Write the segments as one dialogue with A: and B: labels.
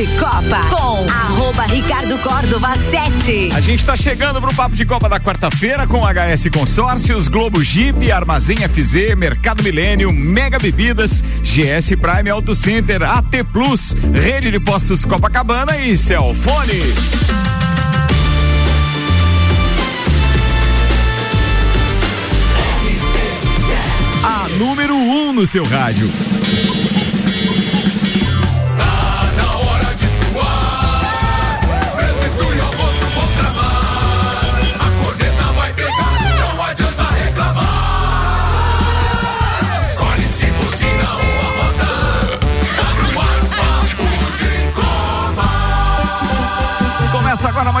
A: de Copa com arroba Ricardo Córdova 7.
B: A gente está chegando pro Papo de Copa da quarta-feira com HS Consórcios, Globo Jeep, Armazém FZ, Mercado Milênio, Mega Bebidas, GS Prime Auto Center, AT Plus, Rede de Postos Copacabana e Celfone. Número 1 um no seu rádio.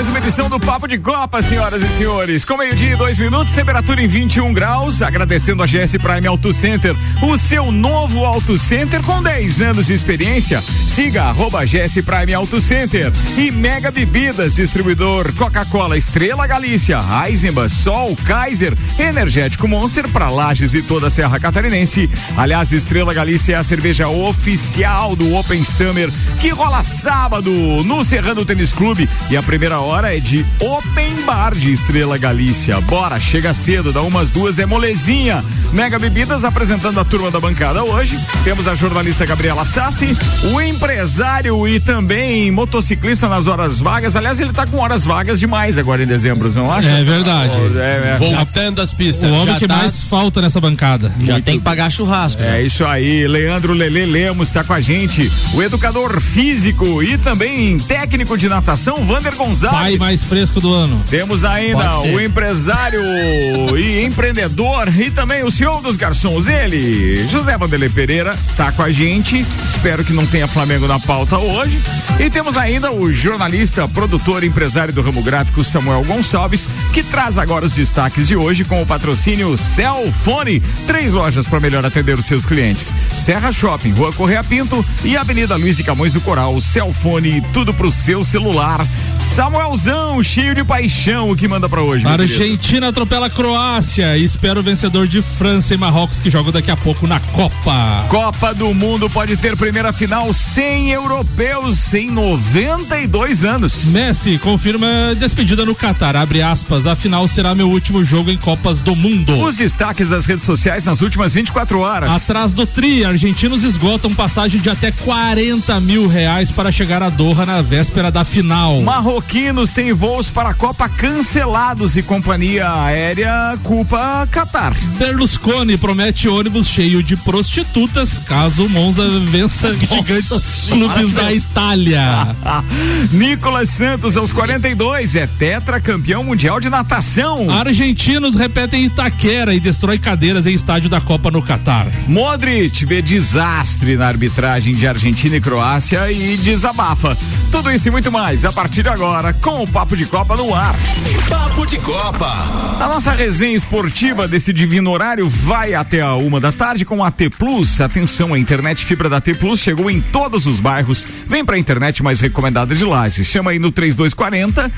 B: Mais uma edição do Papo de Copa, senhoras e senhores. Com meio-dia e dois minutos, temperatura em 21 graus. Agradecendo a GS Prime Auto Center, o seu novo Auto Center com 10 anos de experiência. Siga arroba GS Prime Auto Center e Mega Bebidas, distribuidor Coca-Cola Estrela Galícia, Eisenbahn, Sol, Kaiser, Energético Monster para Lages e toda a Serra Catarinense. Aliás, Estrela Galícia é a cerveja oficial do Open Summer que rola sábado no Serrano Tênis Clube e a primeira hora é de Open Bar de Estrela Galícia. Bora, chega cedo, dá umas duas, é molezinha. Mega Bebidas apresentando a turma da bancada hoje. Temos a jornalista Gabriela Sassi, o empresário e também motociclista nas horas vagas. Aliás, ele tá com horas vagas demais agora em dezembro, não acha?
C: É verdade.
B: É, é.
C: Voltando às pistas. O homem que tá... mais falta nessa bancada.
D: Já Muito... tem que pagar churrasco.
B: É né? isso aí. Leandro Lele Lemos está com a gente. O educador físico e também técnico de natação, Vander Gonzalez.
C: Pai mais fresco do ano.
B: Temos ainda o empresário e empreendedor e também o senhor dos garçons, ele, José Vanderlei Pereira, tá com a gente. Espero que não tenha Flamengo na pauta hoje. E temos ainda o jornalista, produtor e empresário do ramo gráfico Samuel Gonçalves, que traz agora os destaques de hoje com o patrocínio Celfone. Três lojas para melhor atender os seus clientes: Serra Shopping, Rua Correia Pinto e Avenida Luiz de Camões do Coral. Celfone, tudo pro seu celular. Samuelzão, cheio de paixão, o que manda para hoje?
C: Argentina atropela a Croácia e espera o vencedor de França e Marrocos que joga daqui a pouco na Copa.
B: Copa do Mundo pode ter primeira final sem europeus em 92 anos.
C: Messi confirma despedida no Catar. Abre aspas, a final será meu último jogo em Copas do Mundo.
B: Os destaques das redes sociais nas últimas 24 horas.
C: Atrás do Tri, argentinos esgotam passagem de até 40 mil reais para chegar a Doha na véspera da final.
B: Marroquinos têm voos para a Copa cancelados e companhia aérea culpa Qatar.
C: Berlusconi promete ônibus cheio de prostitutas caso Monza vença gigantes clubes da Itália.
B: Nicolas Santos aos 42 é tetracampeão mundial de natação.
C: Argentinos repetem Itaquera e destrói cadeiras em estádio da Copa no Catar.
B: Modric vê desastre na arbitragem de Argentina e Croácia e desabafa. Tudo isso e muito mais a partir de agora com o Papo de Copa no ar.
E: Papo de Copa.
B: A nossa resenha esportiva desse divino horário vai até a uma da tarde com a T Plus. Atenção, a internet fibra da T Plus chegou em todos os bairros. Vem pra internet mais recomendada de Lages. Chama aí no 3240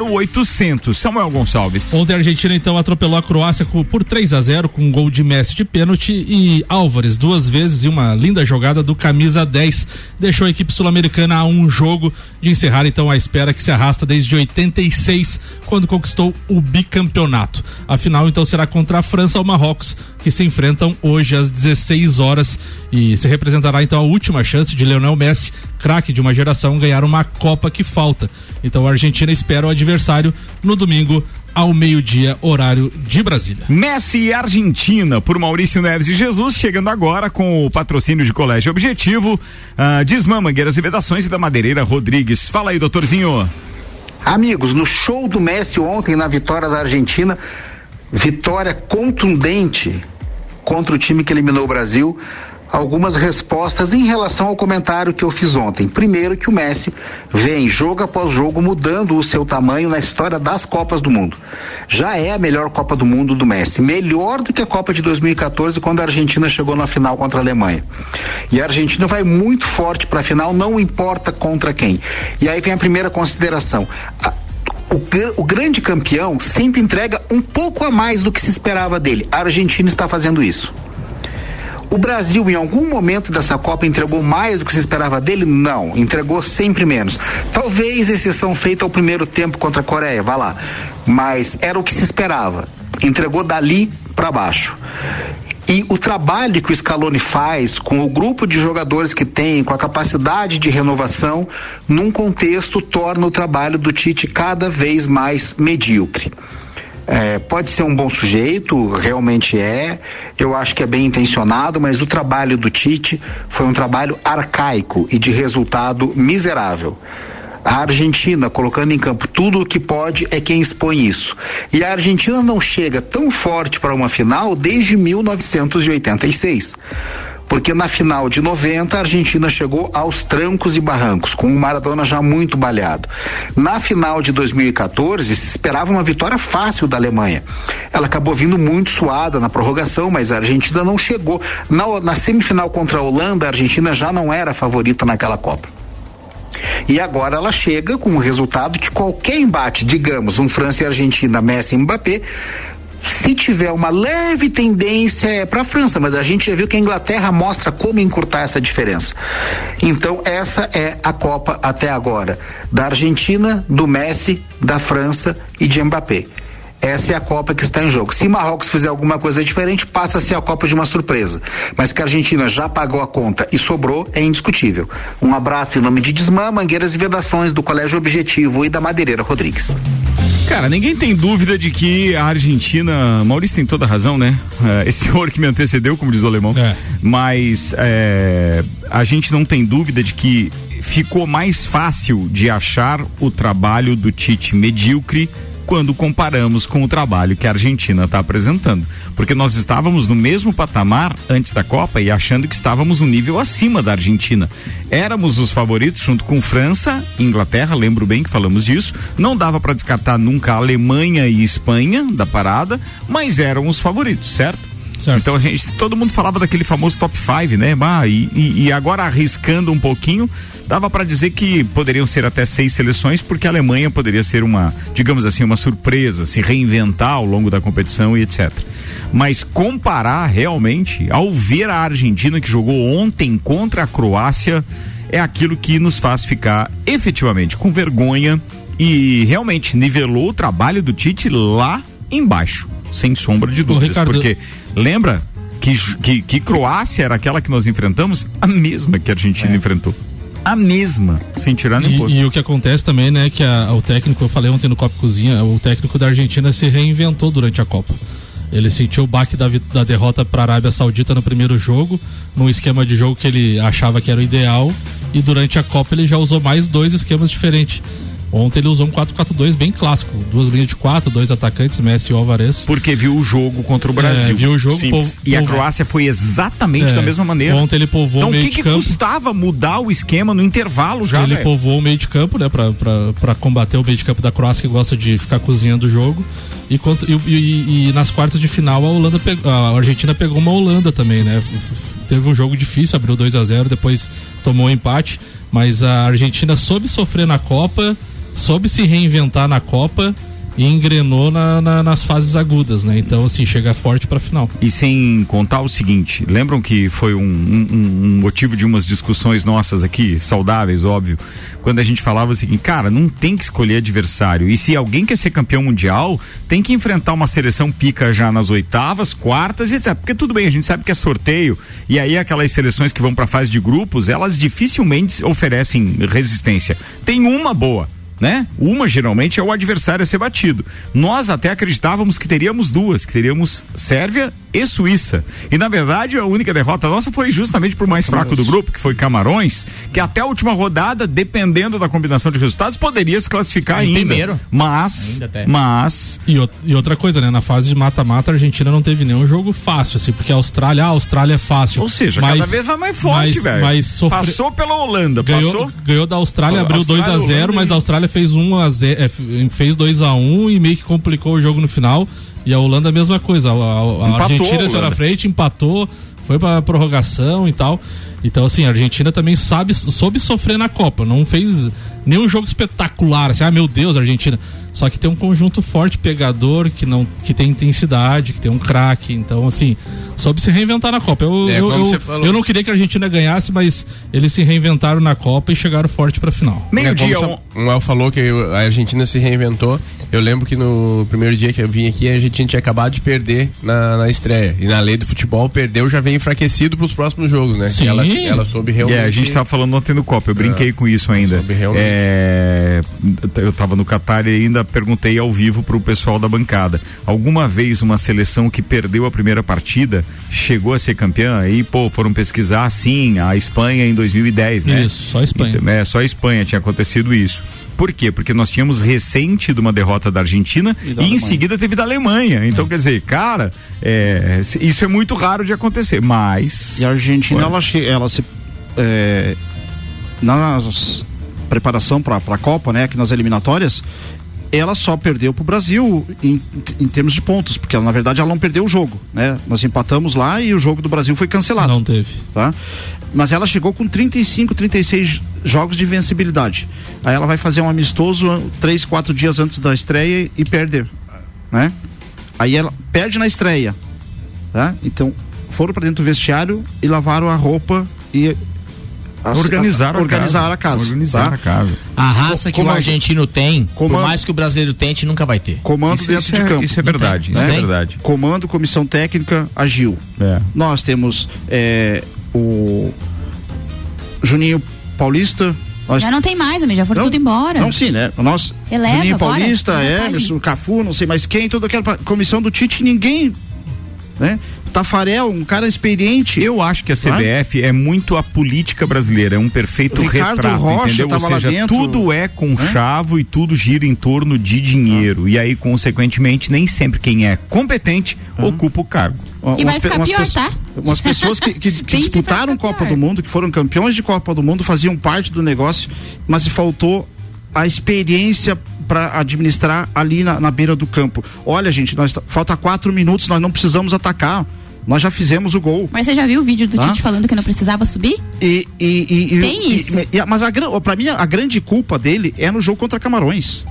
B: 0800. Samuel Gonçalves.
C: Ontem a Argentina então atropelou a Croácia por 3 a 0 com um gol de Messi de pênalti e Álvares duas vezes e uma linda jogada do camisa 10 deixou a equipe sul-americana a um jogo de encerrar então a espera que se arrasta desde 86 quando conquistou o bicampeonato. A final então será contra a França ou Marrocos que se enfrentam hoje às 16 horas e se representará então a última chance de Lionel Messi, craque de uma geração, ganhar uma Copa que falta. Então a Argentina espera o adversário no domingo ao meio-dia, horário de Brasília.
B: Messi e Argentina, por Maurício Neves e Jesus, chegando agora com o patrocínio de Colégio Objetivo, uh, Desmã, Mangueiras e Vedações e da Madeireira Rodrigues. Fala aí, doutorzinho.
F: Amigos, no show do Messi ontem na vitória da Argentina, vitória contundente contra o time que eliminou o Brasil algumas respostas em relação ao comentário que eu fiz ontem. Primeiro, que o Messi vem jogo após jogo mudando o seu tamanho na história das Copas do Mundo. Já é a melhor Copa do Mundo do Messi, melhor do que a Copa de 2014, quando a Argentina chegou na final contra a Alemanha. E a Argentina vai muito forte para a final, não importa contra quem. E aí vem a primeira consideração. O, o, grande campeão sempre entrega um pouco a mais do que se esperava dele. A Argentina está fazendo isso. O Brasil, em algum momento dessa Copa, entregou mais do que se esperava dele? Não, entregou sempre menos. Talvez exceção feita ao primeiro tempo contra a Coreia, vá lá. Mas era o que se esperava. Entregou dali para baixo. E o trabalho que o Scaloni faz com o grupo de jogadores que tem, com a capacidade de renovação, num contexto torna o trabalho do Tite cada vez mais medíocre. É, pode ser um bom sujeito, realmente é. Eu acho que é bem intencionado, mas o trabalho do Tite foi um trabalho arcaico e de resultado miserável. A Argentina, colocando em campo tudo o que pode, é quem expõe isso. E a Argentina não chega tão forte para uma final desde 1986 porque na final de 90 a Argentina chegou aos trancos e barrancos, com o Maradona já muito baleado. Na final de 2014 se esperava uma vitória fácil da Alemanha. Ela acabou vindo muito suada na prorrogação, mas a Argentina não chegou. Na, na semifinal contra a Holanda, a Argentina já não era favorita naquela Copa. E agora ela chega com o resultado que qualquer embate, digamos, um França e Argentina, Messi e Mbappé, se tiver uma leve tendência é para a França, mas a gente já viu que a Inglaterra mostra como encurtar essa diferença. Então essa é a Copa até agora da Argentina, do Messi, da França e de Mbappé. Essa é a Copa que está em jogo. Se Marrocos fizer alguma coisa diferente, passa a ser a Copa de uma surpresa. Mas que a Argentina já pagou a conta e sobrou é indiscutível. Um abraço em nome de Desmã, Mangueiras e Vedações do Colégio Objetivo e da Madeireira Rodrigues.
B: Cara, ninguém tem dúvida de que a Argentina. Maurício tem toda a razão, né? É, esse senhor que me antecedeu, como diz o alemão. É. Mas é, a gente não tem dúvida de que ficou mais fácil de achar o trabalho do Tite medíocre quando comparamos com o trabalho que a Argentina está apresentando. Porque nós estávamos no mesmo patamar antes da Copa e achando que estávamos um nível acima da Argentina. Éramos os favoritos junto com França, Inglaterra, lembro bem que falamos disso. Não dava para descartar nunca a Alemanha e Espanha da parada, mas eram os favoritos, certo? Certo. Então a gente, todo mundo falava daquele famoso top 5, né? Bah, e, e, agora arriscando um pouquinho, dava para dizer que poderiam ser até seis seleções, porque a Alemanha poderia ser uma, digamos assim, uma surpresa, se reinventar ao longo da competição e etc. Mas comparar realmente, ao ver a Argentina que jogou ontem contra a Croácia, é aquilo que nos faz ficar efetivamente com vergonha e realmente nivelou o trabalho do Tite lá embaixo sem sombra de dúvidas. Ricardo... Porque lembra que, que, que, Croácia era aquela que nós enfrentamos? A mesma que a Argentina é. enfrentou. A mesma, sem tirar nem
C: e, e o que acontece também, né, que a, o técnico, eu falei ontem no Copa Cozinha, o técnico da Argentina se reinventou durante a Copa. Ele sentiu o baque da, da derrota para a Arábia Saudita no primeiro jogo, num esquema de jogo que ele achava que era o ideal, e durante a Copa ele já usou mais dois esquemas diferentes. Ontem ele usou um 4-4-2 bem clássico. Duas linhas de quatro, dois atacantes, Messi e Alvarez.
B: Porque viu o jogo contra o Brasil. É,
C: viu o jogo.
B: Povo, e a Croácia foi exatamente é, da mesma maneira.
C: Ontem ele povoou então, o meio que de campo. Então o que
B: custava mudar o esquema no intervalo já,
C: Ele véio? povoou o meio de campo, né? Pra, pra, pra combater o meio de campo da Croácia que gosta de ficar cozinhando o jogo. E, e, e, e nas quartas de final a Holanda a Argentina pegou uma Holanda também, né? Teve um jogo difícil, abriu 2 a 0 depois tomou um empate. Mas a Argentina soube sofrer na Copa soube se reinventar na Copa e engrenou na, na, nas fases agudas, né? Então, assim, chega forte para final.
B: E sem contar o seguinte, lembram que foi um, um, um, motivo de umas discussões nossas aqui, saudáveis, óbvio, quando a gente falava o seguinte, cara, não tem que escolher adversário. E se alguém quer ser campeão mundial, tem que enfrentar uma seleção pica já nas oitavas, quartas e etc. Porque tudo bem, a gente sabe que é sorteio, e aí aquelas seleções que vão para fase de grupos, elas dificilmente oferecem resistência. Tem uma boa né? Uma geralmente é o adversário a ser batido. Nós até acreditávamos que teríamos duas, que teríamos Sérvia e Suíça. E na verdade a única derrota nossa foi justamente por mais fraco do grupo, que foi Camarões, que até a última rodada, dependendo da combinação de resultados, poderia se classificar ainda. Primeiro. Mas, mas
C: e, e, outra coisa, né? Na fase de mata-mata a Argentina não teve nenhum jogo fácil, assim, porque a Austrália, a Austrália é fácil.
B: Ou seja, mas, cada vez vai mais forte, velho. Mas sofre... Passou pela Holanda,
C: ganhou,
B: passou.
C: Ganhou da Austrália, abriu 2 a 0 mas a Austrália fez 1 um a 0 é, fez 2 a 1 um, e meio que complicou o jogo no final. E a Holanda a mesma coisa. A, a Argentina saiu na frente, empatou, foi pra prorrogação e tal. Então, assim, a Argentina também sabe, soube sofrer na Copa. Não fez nenhum jogo espetacular, assim, ah, meu Deus, Argentina. Só que tem um conjunto forte, pegador, que não que tem intensidade, que tem um craque. Então, assim, soube se reinventar na Copa. Eu, é, eu, eu, eu, não queria que a Argentina ganhasse, mas eles se reinventaram na Copa e chegaram forte pra final.
D: Meio-dia. É, um... o El falou que a Argentina se reinventou. Eu lembro que no primeiro dia que eu vim aqui, a Argentina tinha acabado de perder na, na estreia. E na lei do futebol, perdeu, já vem enfraquecido pros próximos jogos, né?
C: Sim.
D: Ela, ela soube realmente.
B: Yeah, a gente estava falando ontem no Copa, eu brinquei é, com isso ainda. Soube realmente. É, eu estava no Catar e ainda perguntei ao vivo pro pessoal da bancada. Alguma vez uma seleção que perdeu a primeira partida chegou a ser campeã? E, pô, foram pesquisar, sim, a Espanha em 2010, né?
C: Isso, só a Espanha.
B: Então, é, só a Espanha tinha acontecido isso. Por quê? Porque nós tínhamos recente de uma derrota da Argentina e, da e em seguida teve da Alemanha. Então, é. quer dizer, cara, é, isso é muito raro de acontecer, mas.
G: E a Argentina, ela, ela se. É, na preparação para a Copa, né, aqui nas eliminatórias, ela só perdeu para o Brasil em, em, termos de pontos, porque ela, na verdade ela não perdeu o jogo, né? Nós empatamos lá e o jogo do Brasil foi cancelado.
C: Não teve.
G: Tá? Mas ela chegou com 35, 36 jogos de vencibilidade. Aí ela vai fazer um amistoso três, quatro dias antes da estreia e perde, né? Aí ela perde na estreia, tá? Então foram para dentro do vestiário e lavaram a roupa e
B: organizar a,
G: organizar
B: a
G: casa.
B: Organizar
G: tá?
B: a casa.
H: A raça que o argentino tem, comando, por mais que o brasileiro tente, nunca vai ter.
G: Comando isso, dentro
B: isso
G: de
B: é,
G: campo.
B: Isso é verdade, isso é verdade.
G: Comando, comissão técnica, agiu. É. Nós temos é, o Juninho Paulista,
I: nós... Já não tem mais, amigo, já foram não, tudo embora.
G: Não, sim, né? Nós,
I: Eleva,
G: Juninho Paulista, Emerson, Cafu, não sei mais quem, toda aquela comissão do Tite, ninguém né? Tafarel, um cara experiente.
B: Eu acho que a CBF é muito a política brasileira, é um perfeito
G: Ricardo
B: retrato,
G: Rocha
B: entendeu? Ou seja, tudo é conchavo e tudo gira em torno de dinheiro. Ah. E aí, consequentemente, nem sempre quem é competente ah. ocupa o cargo.
I: E vai ficar pior,
G: pessoas,
I: tá?
G: Umas pessoas que, que, que disputaram Copa do Mundo, que foram campeões de Copa do Mundo, faziam parte do negócio, mas faltou a experiência para administrar ali na, na, beira do campo. Olha, gente, nós falta quatro minutos, nós não precisamos atacar. Nós já fizemos o gol.
I: Mas você já viu o vídeo do tá? Tite falando que não precisava subir?
G: E, e, e
I: Tem isso.
G: mas a, para mim a grande culpa dele é no jogo contra Camarões.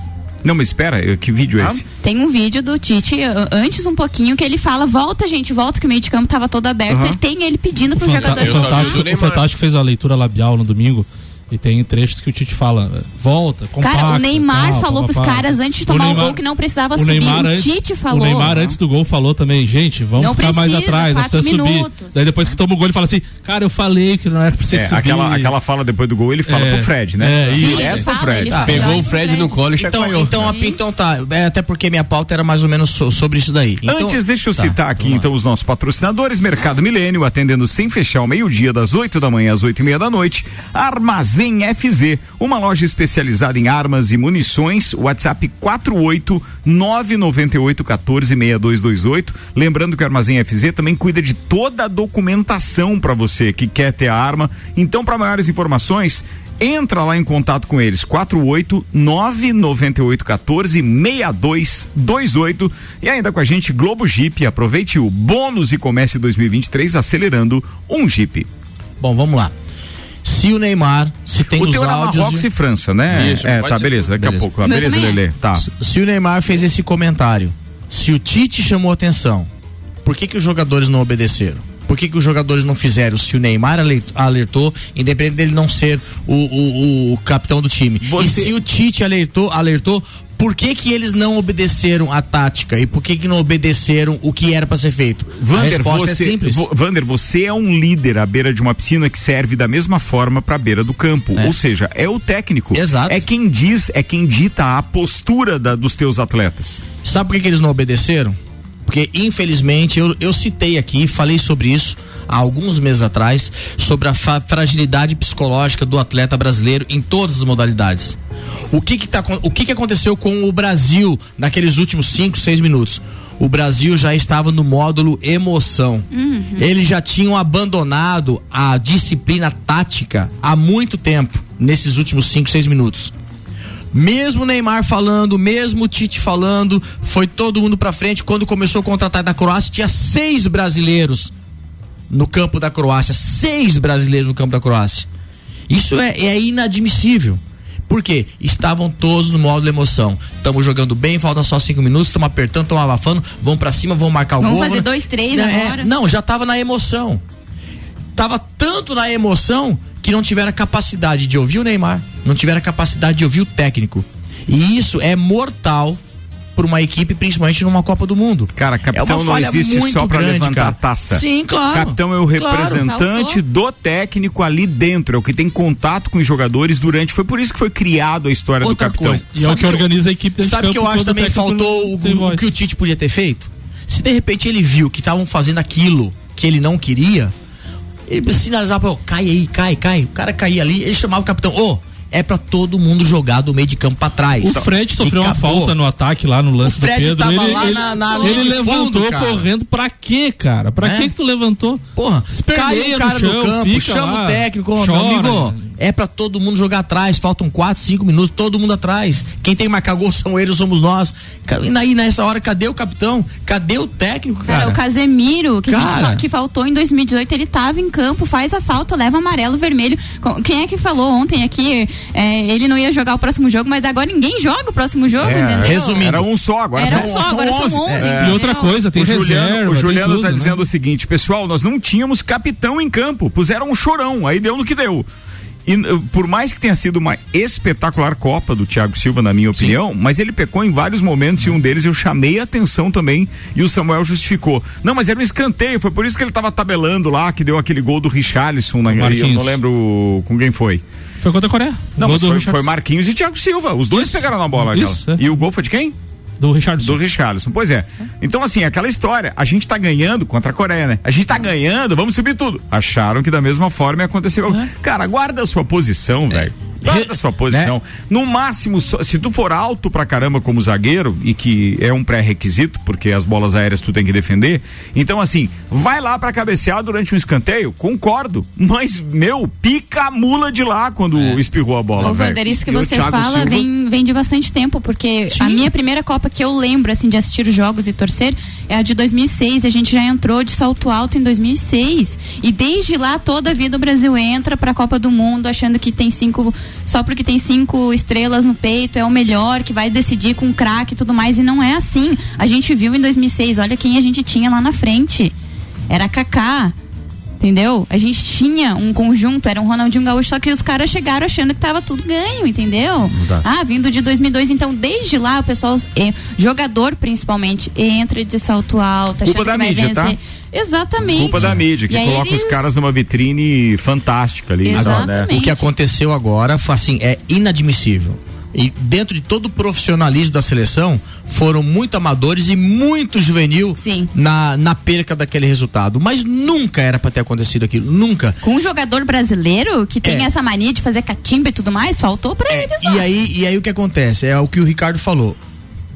B: Não, mas espera, que vídeo é ah, esse?
I: Tem um vídeo do Tite, antes um pouquinho, que ele fala, volta gente, volta, que o meio de campo tava todo aberto. Uhum. Ele tem ele pedindo o pro jogador.
C: O Fantástico, o Fantástico fez a leitura labial no domingo e tem trechos que o Tite fala, volta, compacta,
I: Cara, o Neymar tal, falou pá, pros caras antes de tomar o, Neymar, o gol que não precisava o subir. Neymar o Tite falou.
C: O Neymar antes do gol falou também, gente, vamos não ficar precisa, mais atrás, não precisa minutos. subir. Daí depois que toma o gol ele fala assim, cara, eu falei que não era pra você é, subir.
B: Aquela, aquela fala depois do gol ele fala é, pro Fred, né?
C: É,
I: isso. É pro
H: Fred. Tá, pegou o Fred no colo e então, então, então tá, é, até porque minha pauta era mais ou menos sobre isso daí. Então,
B: Antes, deixa eu tá, citar aqui então os nossos patrocinadores, Mercado Milênio, atendendo sem fechar ao meio-dia, das 8 da manhã às 8 e meia da noite, Armazém FZ uma loja especializada em armas e munições, WhatsApp 48 998 14 6228. Lembrando que o Armazém FZ também cuida de toda a documentação para você que quer ter a arma. Então, para maiores informações, entra lá em contato com eles. 48 998 14 6228 e ainda com a gente Globo Jeep. Aproveite o bônus e comece 2023 acelerando um Jeep.
H: Bom vamos lá se o Neymar, se tem o os áudios.
B: Marrocos e França, né? Isso, é, tá, beleza, daqui beleza. a pouco. beleza, Lele. Tá.
H: Se o Neymar fez esse comentário, se o Tite chamou atenção, por que, que os jogadores não obedeceram? Por que, que os jogadores não fizeram? Se o Neymar alertou, independente dele não ser o, o, o capitão do time. Você... E se o Tite alertou, alertou, por que, que eles não obedeceram a tática e por que, que não obedeceram o que era para ser feito?
B: Vander, a resposta é você, é simples. Vander, você é um líder à beira de uma piscina que serve da mesma forma para a beira do campo. É. Ou seja, é o técnico.
H: Exato.
B: É quem diz, é quem dita a postura da, dos teus atletas.
H: Sabe por que, que eles não obedeceram? Porque, infelizmente, eu, eu citei aqui, falei sobre isso há alguns meses atrás, sobre a fragilidade psicológica do atleta brasileiro em todas as modalidades. O que que, tá, o que que aconteceu com o Brasil naqueles últimos 5, 6 minutos? O Brasil já estava no módulo emoção. Uhum. Eles já tinham abandonado a disciplina tática há muito tempo, nesses últimos 5, 6 minutos. Mesmo Neymar falando, mesmo Tite falando, foi todo mundo pra frente. Quando começou o contra-ataque da Croácia, tinha seis brasileiros no campo da Croácia, seis brasileiros no campo da Croácia. Isso é, é inadmissível. Por quê? Estavam todos no modo emoção. Estamos jogando bem, falta só cinco minutos, estamos apertando, estamos abafando, vão para cima, vão marcar o
I: Vamos
H: gol.
I: fazer
H: né?
I: dois, três
H: É,
I: agora.
H: Não, já estava na emoção. Tava tanto na emoção que não tiveram capacidade de ouvir o Neymar, não tiveram a capacidade de ouvir o técnico. E isso é mortal para uma equipe, principalmente numa Copa do Mundo.
B: Cara, capitão
H: é
B: não
H: falha
B: existe
H: muito
B: só pra
H: grande,
B: levantar
H: cara.
B: a taça.
H: Sim, claro.
B: Capitão é o
H: Claro.
B: representante
I: faltou.
B: do técnico ali dentro, é o que tem contato com os jogadores durante. Foi por isso que foi criado a história
H: Outra
B: do capitão.
H: coisa.
C: E é o
H: Sabe
C: que
H: eu-
C: organiza a equipe
H: Sabe o que eu acho também faltou o, o que o Tite podia ter feito? Se de repente ele viu que estavam fazendo aquilo que ele não queria, ele sinalizava pra ele, cai aí, cai, cai. O cara caía ali, ele chamava o capitão, ô, é pra todo mundo jogar do meio de campo pra trás.
C: O Fred
H: E
C: sofreu uma
H: acabou.
C: falta no ataque lá no lance
H: O Fred
C: do Pedro.
H: tava
C: ele
H: lá
C: ele,
H: na- na
C: ele
H: linha de
C: levantou
H: fundo,
C: correndo pra quê, cara? Pra
H: É?
C: que que tu levantou?
H: Porra,
C: Esperneia
H: cai um
C: no
H: cara no,
C: chão,
H: campo,
C: fica
H: chama
C: lá,
H: o técnico, ô, meu
C: chora.
H: amigo, é pra todo mundo jogar atrás, faltam 4, 5 minutos, todo mundo atrás. Quem tem que marcar gol são eles, somos nós. E aí, nessa hora, cadê o capitão? Cadê o técnico, cara?
I: Cara, o Casemiro, que, a gente
H: Cara.
I: fa- que faltou em 2018, ele tava em campo, faz a falta, leva amarelo, vermelho. Com- Quem é que falou ontem aqui? É, ele não ia jogar o próximo jogo, mas agora ninguém joga o próximo jogo,
B: É,
I: entendeu?
H: resumindo,
B: Era um só, agora
I: Era
B: são,
I: um só, agora são
B: 11.
I: 11,
B: É.
C: E outra coisa, tem
B: o
C: reserva.
B: Juliano, o Juliano
C: tudo,
B: tá
C: né?
B: dizendo o seguinte, pessoal, nós não tínhamos capitão em campo, puseram um chorão, aí deu no que deu. E uh, por mais que tenha sido uma espetacular Copa do Thiago Silva, na minha opinião, mas ele pecou em vários momentos e um deles eu chamei a atenção também e o Samuel justificou. Não, mas era um escanteio, foi por isso que ele tava tabelando lá, que deu aquele gol do Richarlison, na, eu
C: Marquinhos.
B: não lembro com quem foi.
C: Foi contra a Coreia.
B: Não, mas foi, foi Marquinhos e Thiago Silva, os dois
C: Isso.
B: pegaram na bola.
C: Isso, é.
B: E o gol foi de quem?
C: Do Richardson.
B: Do Richarlison. Pois é. Então, assim, aquela história. A gente tá ganhando contra a Coreia, né? A gente tá ganhando, vamos subir tudo. Acharam que da mesma forma ia acontecer. Cara, guarda a sua posição, velho. A sua posição. No máximo, se tu for alto pra caramba como zagueiro, e que é um pré-requisito, porque as bolas aéreas tu tem que defender. Então, assim, vai lá pra cabecear durante um escanteio, concordo. Mas, meu, pica a mula de lá quando espirrou a bola,
I: O
B: velho.
I: Vander, isso que
B: o
I: você fala
B: Silva-
I: vem, vem de bastante tempo, porque a minha primeira Copa que eu lembro, assim, de assistir os jogos e torcer é a de 2006. A gente já entrou de salto alto em 2006. E desde lá, toda a vida o Brasil entra pra Copa do Mundo achando que tem cinco, só porque tem cinco estrelas no peito, é o melhor, que vai decidir com craque e tudo mais. E não é assim. A gente viu em 2006, olha quem a gente tinha lá na frente. Era Kaká. Entendeu? A gente tinha um conjunto, era um Ronaldinho Gaúcho, só que os caras chegaram achando que tava tudo ganho, entendeu? Ah, vindo de 2002, então desde lá o pessoal, eh, jogador principalmente, entra de salto alto,
B: Culpa
I: achando
B: da
I: que vai
B: mídia,
I: vencer.
B: tá?
I: Exatamente.
B: Culpa da mídia, que
I: E
B: coloca
I: eles-
B: os caras numa vitrine fantástica ali. né?
I: Exatamente.
H: O que aconteceu agora foi assim, é inadmissível. E dentro de todo o profissionalismo da seleção, foram muito amadores e muito juvenil
I: Sim.
H: na, na perca daquele resultado. Mas nunca era pra ter acontecido aquilo, nunca.
I: Com um jogador brasileiro que tem
H: É.
I: essa mania de fazer catimba e tudo mais, faltou pra eles lá.
H: E aí, e aí o que acontece? É o que o Ricardo falou.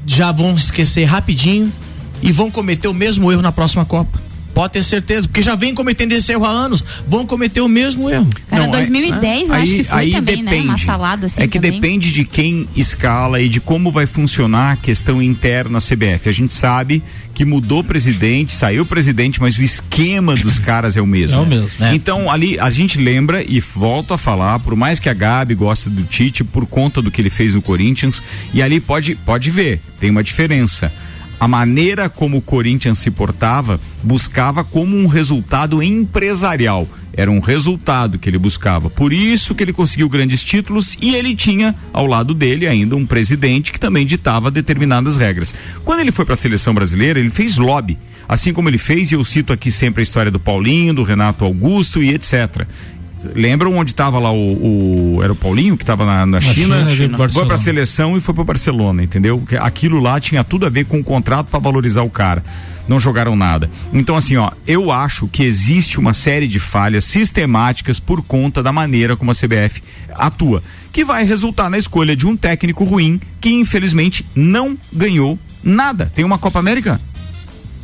H: Já vão esquecer rapidinho e vão cometer o mesmo erro na próxima Copa. Pode ter certeza, porque já vem cometendo esse erro há anos, vão cometer o mesmo erro.
I: Cara,
B: Não, é-
I: 2010 eu acho que foi também, né? Uma
B: depende.
I: salada assim
B: É que
I: também.
B: depende de quem escala e de como vai funcionar a questão interna CBF. A gente sabe que mudou o presidente, saiu o presidente, mas o esquema dos caras é o mesmo.
C: É o mesmo, né?
B: Então, ali, a gente lembra e volto a falar, por mais que a Gabi goste do Tite, por conta do que ele fez no Corinthians, e ali pode, pode ver, tem uma diferença. A maneira como o Corinthians se portava buscava como um resultado empresarial. Era um resultado que ele buscava. Por isso que ele conseguiu grandes títulos e ele tinha ao lado dele ainda um presidente que também ditava determinadas regras. Quando ele foi para a seleção brasileira, ele fez lobby. Assim como ele fez, e eu cito aqui sempre a história do Paulinho, do Renato Augusto e etc. Lembram onde estava lá o, o- Era o Paulinho que estava na, na China?
C: China, veio pro
B: foi
C: Barcelona.
B: pra seleção e foi pro Barcelona, entendeu? Que Aquilo lá tinha tudo a ver com o contrato para valorizar o cara. Não jogaram nada. Então, assim, ó, eu acho que existe uma série de falhas sistemáticas por conta da maneira como a CBF atua, que vai resultar na escolha de um técnico ruim que, infelizmente, não ganhou nada. Tem uma Copa América?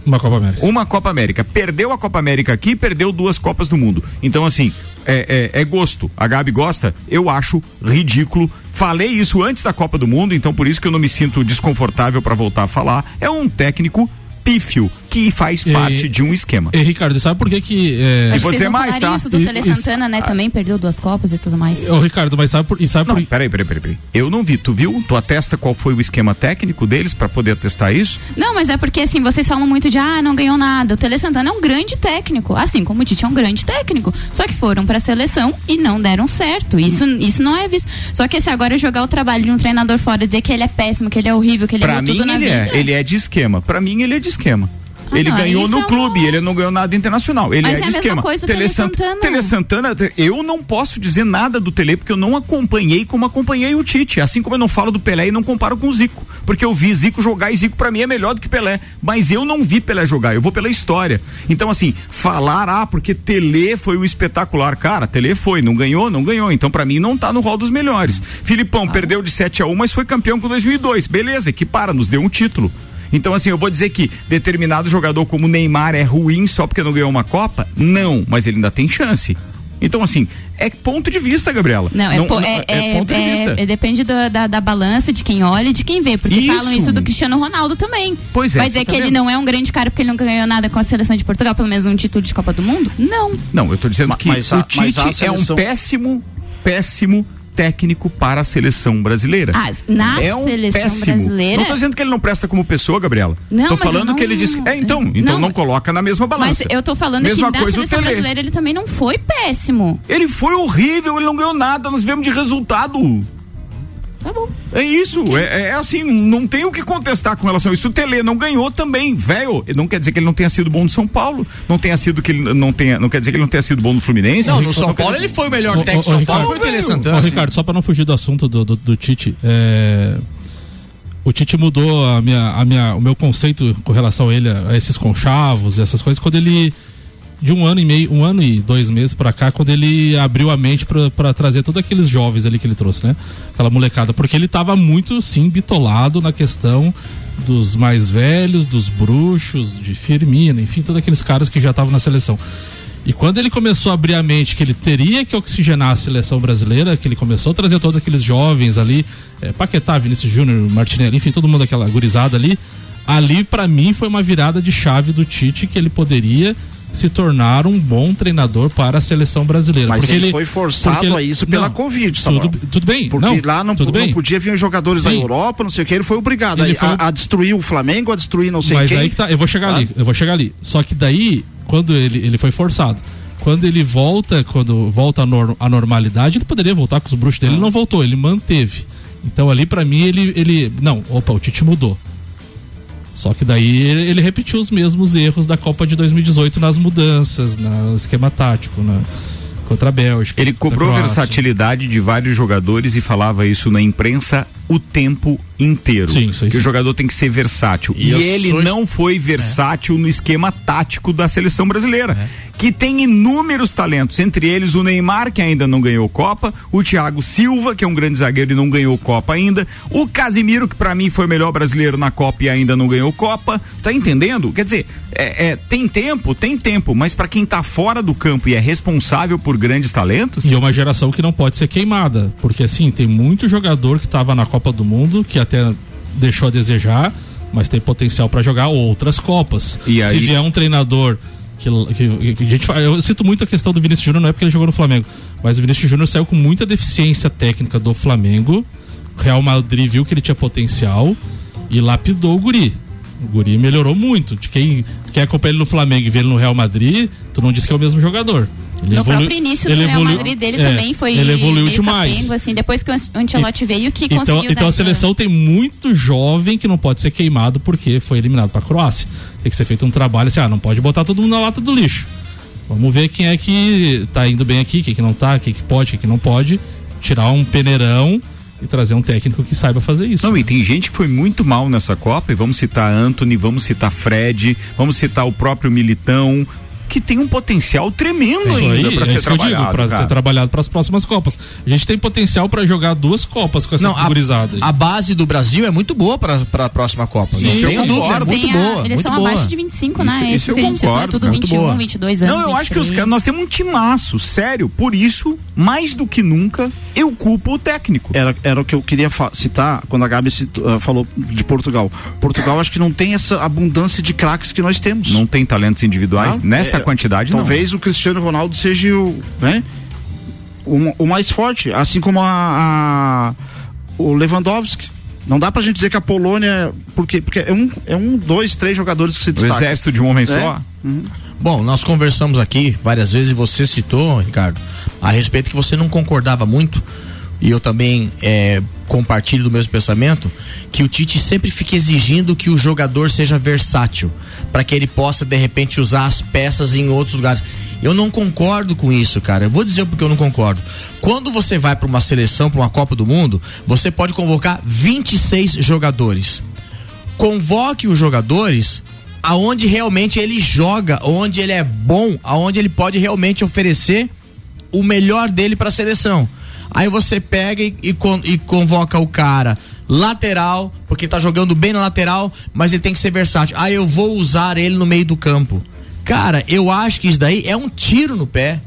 C: Uma Copa América.
B: uma Copa América. Perdeu a Copa América aqui, perdeu duas Copas do Mundo. Então, assim, é, é- é gosto. A Gabi gosta? Eu acho ridículo. Falei isso antes da Copa do Mundo, então por isso que eu não me sinto desconfortável para voltar a falar. É um técnico pífio, que faz parte de um esquema.
C: E Ricardo, sabe por que que é...
B: E você mais, tá?
I: Isso do
C: E-
I: Tele
C: e-
I: Santana, né? Também perdeu duas copas e tudo mais.
C: Ô, Ricardo, mas sabe por, e sabe
B: Não,
C: por
B: peraí, peraí, peraí, peraí. Eu não vi. Tu viu? Tu atesta qual foi o esquema técnico deles pra poder atestar isso?
I: Não, mas é porque assim, vocês falam muito de ah, não ganhou nada. O Tele Santana é um grande técnico, assim como o Tite é um grande técnico. Só que foram pra seleção e não deram certo. Isso, isso não é visto. Só que se agora jogar o trabalho de um treinador fora, dizer que ele é péssimo, que ele é horrível, que ele
B: Pra
I: errou
B: mim
I: tudo na
B: ele
I: vida.
B: é. Ele é de esquema. Pra mim ele é de esquema.
I: Ah,
B: ele
I: não,
B: ganhou no
I: é
B: clube, ele não ganhou nada internacional. Ele
I: Mas
B: é
I: é
B: de esquema.
I: coisa Tele
B: Sant-
I: Santana.
B: Tele Santana, eu não posso dizer nada do Tele porque eu não acompanhei como acompanhei o Tite. Assim como eu não falo do Pelé e não comparo com o Zico. Porque eu vi Zico jogar e Zico pra mim é melhor do que Pelé. Mas eu não vi Pelé jogar, eu vou pela história. Então, assim, falar, ah, porque Tele foi o espetacular. Cara, Tele foi, não ganhou, não ganhou. Então, pra mim, não tá no rol dos melhores. Filipão perdeu de 7 a 1 mas foi campeão com 2002. Beleza, que para, nos deu um título. Então, assim, eu vou dizer que determinado jogador como Neymar é ruim só porque não ganhou uma Copa? Não, mas ele ainda tem chance. Então, assim, é ponto de vista, Gabriela.
I: Não, é, po- é,
B: é
I: é-
B: ponto de
I: é-
B: vista.
I: é- depende do- da, da balança, de quem olha e de quem vê. Porque
B: Isso.
I: falam isso do Cristiano Ronaldo também.
B: Pois é,
I: Vai
B: você
I: dizer
B: tá
I: que ele
B: vendo?
I: não é um grande cara porque ele não ganhou nada com a seleção de Portugal, pelo menos um título de Copa do Mundo? Não.
B: Não, eu tô dizendo
G: Ma-
B: que
G: mas
B: o
G: a- mas
B: Tite
G: a
B: é um
G: seleção-
B: péssimo, péssimo técnico para a seleção brasileira.
I: Ah, na
B: é um
I: seleção
B: péssimo.
I: brasileira.
B: Não tô dizendo que ele não presta como pessoa, Gabriela.
I: Não,
B: tô
I: mas
B: falando
I: não-
B: que ele disse. É, então, então não,
I: Não,
B: coloca na mesma
I: Mas
B: balança.
I: eu tô falando
B: Mesma
I: que
B: coisa
I: seleção brasileira ele também não foi péssimo.
B: Ele foi horrível, ele não ganhou nada, nós vemos de resultado.
I: Tá bom.
B: É isso, é, é assim, não tem o que contestar com relação a isso. O Tele não ganhou também, velho. Não quer dizer que ele não tenha sido bom no São Paulo, não tenha sido que ele não tenha, não quer dizer que ele não tenha sido bom no Fluminense.
H: Não, no São Paulo
B: dizer-
H: ele foi o melhor técnico São Paulo, foi o Tele. Santana.
C: Ô, Ricardo, só pra não fugir do assunto do, do, do Tite, é, o Tite mudou a minha, a minha, o meu conceito com relação a ele, a esses conchavos, e essas coisas, quando ele de um ano e meio, um ano e dois meses pra cá, quando ele abriu a mente pra trazer todos aqueles jovens ali que ele trouxe, né? Aquela molecada, porque ele tava muito, sim, bitolado na questão dos mais velhos, dos bruxos, de Firmino, enfim, todos aqueles caras que já estavam na seleção. E quando ele começou a abrir a mente que ele teria que oxigenar a seleção brasileira, que ele começou a trazer todos aqueles jovens ali, é, Paquetá, Vinícius Júnior, Martinelli, enfim, todo mundo aquela gurizada ali, ali pra mim foi uma virada de chave do Tite que ele poderia se tornar um bom treinador para a seleção brasileira.
G: Mas
C: porque
G: ele, foi forçado
C: ele-
G: a isso pela
C: Não,
G: Covid, Samuel.
C: tudo, tudo bem,
G: Porque
C: não,
G: lá não,
C: tudo
G: não
C: bem.
G: podia vir os jogadores da
C: Sim.
G: Europa, não sei o que, ele foi obrigado
C: Ele
G: a,
C: foi-
G: a- a destruir o Flamengo, a destruir não sei
C: Mas
G: quem.
C: aí que tá, eu vou chegar
G: Tá?
C: ali, eu vou chegar ali. Só que daí, quando ele, ele foi forçado, quando ele volta, quando volta à, nor- à normalidade, ele poderia voltar com os bruxos dele, ele não voltou, ele manteve. Então ali pra mim ele, ele, não, opa, o Tite mudou. Só que daí ele, repetiu os mesmos erros da Copa de 2018 nas mudanças, no esquema tático, na, contra a Bélgica.
B: Ele cobrou versatilidade de vários jogadores e falava isso na imprensa o tempo inteiro.
C: Sim, isso aí
B: que o
C: sim.
B: jogador tem que ser versátil.
H: E
B: E, ele
H: sou-
B: não foi versátil no esquema tático da seleção brasileira,
C: É.
B: que tem inúmeros talentos, entre eles o Neymar, que ainda não ganhou Copa, o Thiago Silva, que é um grande zagueiro e não ganhou Copa ainda, o Casimiro, que pra mim foi o melhor brasileiro na Copa e ainda não ganhou Copa. Tá entendendo? Quer dizer, é, é, tem tempo, tem tempo, mas pra quem tá fora do campo e é responsável por grandes talentos,
C: E é uma geração que não pode ser queimada. Porque assim, tem muito jogador que estava na Copa do Mundo, que até deixou a desejar, mas tem potencial para jogar outras Copas.
B: E aí-
C: Se vier um treinador. Que, que- que a gente, eu cito muito a questão do Vinícius Júnior, não é porque ele jogou no Flamengo, mas o Vinícius Júnior saiu com muita deficiência técnica do Flamengo. O Real Madrid viu que ele tinha potencial e lapidou o Guri. O Guri melhorou muito. De quem quer acompanhar ele no Flamengo e ver ele no Real Madrid, tu não diz que é o mesmo jogador. Ele
I: no
C: evolu-
I: próprio início
C: ele
I: do Real
C: evoluiu-
I: Madrid dele
C: é,
I: também foi
C: Ele evoluiu
I: meio
C: demais.
I: capengo, assim, depois que o Ancelotti veio que
C: Então,
I: conseguiu
C: então
I: dar
C: a seleção tem muito jovem que não pode ser queimado porque foi eliminado para a Croácia. Tem que ser feito um trabalho assim, ah, não pode botar todo mundo na lata do lixo. Vamos ver quem é que tá indo bem aqui, quem que não tá, quem que pode, quem que não pode. Tirar um peneirão e trazer um técnico que saiba fazer isso.
B: Não, e tem gente que foi muito mal nessa Copa, e vamos citar Anthony, vamos citar Fred, vamos citar o próprio Militão. Que tem um potencial tremendo
C: Isso
B: ainda
C: aí,
B: para
C: é
B: ser
C: isso que eu digo,
B: trabalhado.
C: ser trabalhado para as próximas Copas. A gente tem potencial para jogar duas Copas com essa
H: Não, a,
C: gurizada. aí.
H: a base do Brasil é muito boa para a próxima Copa.
C: Sim,
H: não tenho dúvida, é
B: concordo.
H: muito
I: Tem a-
H: boa.
I: Eles são
H: boa.
I: abaixo de 25,
B: Isso-
I: né?
B: isso
I: Esse
B: eu
I: que a gente citou, é
B: concordo,
I: tudo
H: muito
I: 21,
H: boa.
I: 22 anos.
B: Não, eu acho que os
I: 23.
B: caras, nós temos um timaço, sério. Por isso, mais do que nunca, eu culpo o técnico.
G: Era, era o que eu queria citar quando a Gabi citou, ah, falou de Portugal. Portugal acho que não tem essa abundância de craques que nós temos.
B: Não tem talentos individuais nessa Quantidade,
G: Talvez o Cristiano Ronaldo seja o, né, o, o mais forte, assim como a, a- o Lewandowski. Não dá pra gente dizer que a Polônia. Porque, porque é, um, é um, dois, três jogadores que se
B: não. O
G: destacam.
B: exército de um homem
G: É.
B: só.
H: Bom, nós conversamos aqui várias vezes e você citou, Ricardo, a respeito que você não concordava muito, e eu também é, compartilho do mesmo pensamento, que o Tite sempre fica exigindo que o jogador seja versátil, para que ele possa de repente usar as peças em outros lugares. Eu não concordo com isso, cara. Eu vou dizer porque eu não concordo. Quando você vai para uma seleção, para uma Copa do Mundo, você pode convocar 26 jogadores convoque os jogadores aonde realmente ele joga, onde ele é bom, aonde ele pode realmente oferecer o melhor dele para a seleção. Aí você pega e, e con- e convoca o cara lateral, porque tá jogando bem na lateral, mas ele tem que ser versátil. Ah, eu vou usar ele no meio do campo. Cara, eu acho que isso daí é um tiro no pé.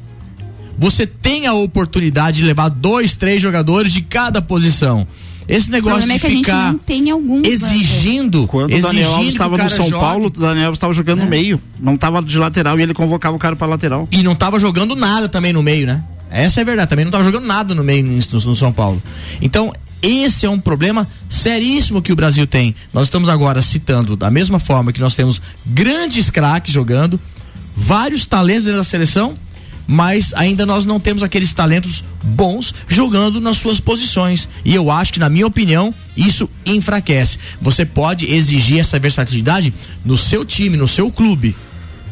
H: Você tem a oportunidade de levar dois, três jogadores de cada posição. Esse
I: O
H: negócio
I: é
H: de
I: gente
H: ficar
I: não tem alguns.
H: exigindo,
G: Quando o
H: exigindo
G: Daniel Alves estava no São
H: jogue.
G: Paulo, o Daniel Alves estava jogando no meio. Não estava de lateral e ele convocava o cara para lateral.
H: E não tava jogando nada também no meio, né? Essa é a verdade, também não tava jogando nada no meio no- no São Paulo. Então, esse é um problema seríssimo que o Brasil tem. Nós estamos agora citando, da mesma forma que nós temos grandes craques jogando, vários talentos dentro da seleção, mas ainda nós não temos aqueles talentos bons jogando nas suas posições. E eu acho que, na minha opinião, isso enfraquece. Você pode exigir essa versatilidade no seu time, no seu clube.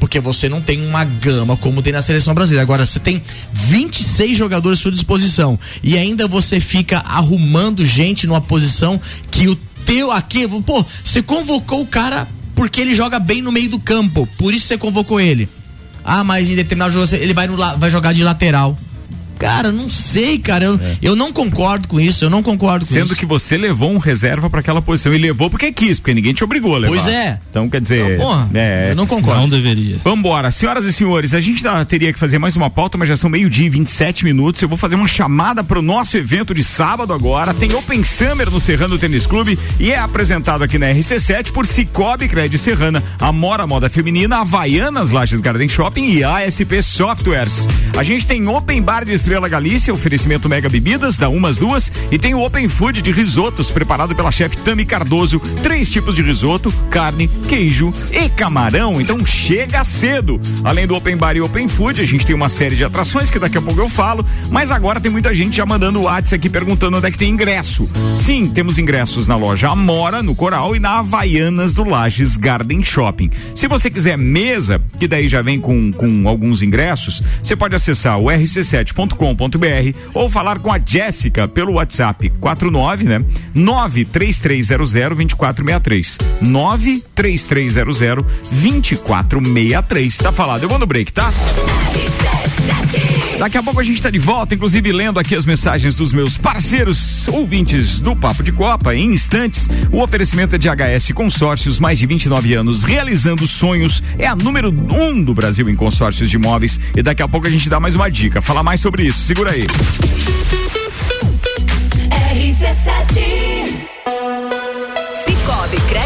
H: Porque você não tem uma gama como tem na seleção brasileira. Agora, você tem 26 jogadores à sua disposição e ainda você fica arrumando gente numa posição que o teu aqui, pô, você convocou o cara porque ele joga bem no meio do campo, por isso você convocou ele. Ah, mas em determinado jogo ele vai, no vai jogar de lateral. Cara, não sei, cara. Eu, eu não concordo com isso. Eu não concordo com
B: Sendo
H: isso.
B: que você levou um reserva para aquela posição e levou porque quis, porque ninguém te obrigou a levar.
H: Pois é.
B: Então, quer dizer.
H: Não, porra,
B: é,
H: eu não concordo.
C: Não deveria.
B: Vambora, senhoras e senhores, a gente tá- teria que fazer mais uma pauta, mas já são meio-dia e 27 minutos. Eu vou fazer uma chamada pro nosso evento de sábado agora. Tem Open Summer no Serrano Tênis Clube e é apresentado aqui na RC7 por Cicobi Cred Serrana, Amora Moda Feminina, Havaianas Lages Garden Shopping e ASP Softwares. A gente tem Open Bar de Estrela Galícia, oferecimento Mega Bebidas, da umas duas, e tem o Open Food de risotos, preparado pela chefe Tami Cardoso. Três tipos de risoto, carne, queijo e camarão. Então chega cedo. Além do Open Bar e Open Food, a gente tem uma série de atrações que daqui a pouco eu falo, mas agora tem muita gente já mandando o WhatsApp aqui perguntando onde é que tem ingresso. Sim, temos ingressos na loja Amora, no Coral, e na Havaianas do Lages Garden Shopping. Se você quiser mesa, que daí já vem com, com alguns ingressos, você pode acessar o rc7.com.br ou falar com a Jéssica pelo WhatsApp 49, né? 93300 2463. 93300 2463. Tá falado. Eu vou no break, tá? Daqui a pouco a gente está de volta, inclusive lendo aqui as mensagens dos meus parceiros ouvintes do Papo de Copa. Em instantes, o oferecimento é de HS Consórcios, mais de 29 anos, realizando sonhos. É a número um do Brasil em consórcios de imóveis. E daqui a pouco a gente dá mais uma dica. Falar mais sobre isso. Segura aí.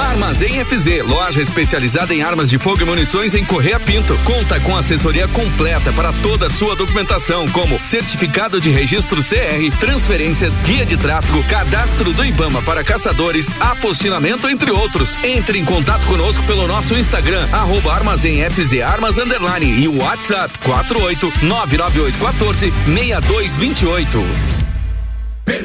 J: Armazém FZ, loja especializada em armas de fogo e munições em Correia Pinto. Conta com assessoria completa para toda a sua documentação, como certificado de registro CR, transferências, guia de tráfego, cadastro do IBAMA para caçadores, apostilamento, entre outros. Entre em contato conosco pelo nosso Instagram, arroba Armazém FZ Armas Underline e o WhatsApp 48 99814 6228.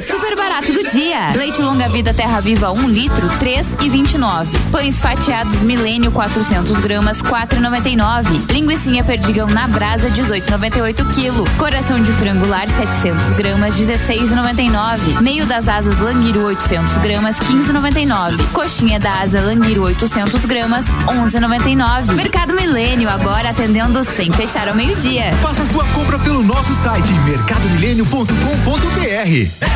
A: Super barato do dia. Leite longa vida Terra Viva 1 um litro, três e vinte e nove. Pães fatiados Milênio 400 gramas, quatro e noventa e nove. Linguiça perdigão na brasa 18,98 quilo. Coração de frango lar 700 gramas, 16,99. Meio das asas Languiro 800 gramas, 15,99. Coxinha da asa Languiro 800 gramas, 11,99. Mercado Milênio agora atendendo sem fechar ao meio-dia.
K: Faça sua compra pelo nosso site mercadomilênio.com.br.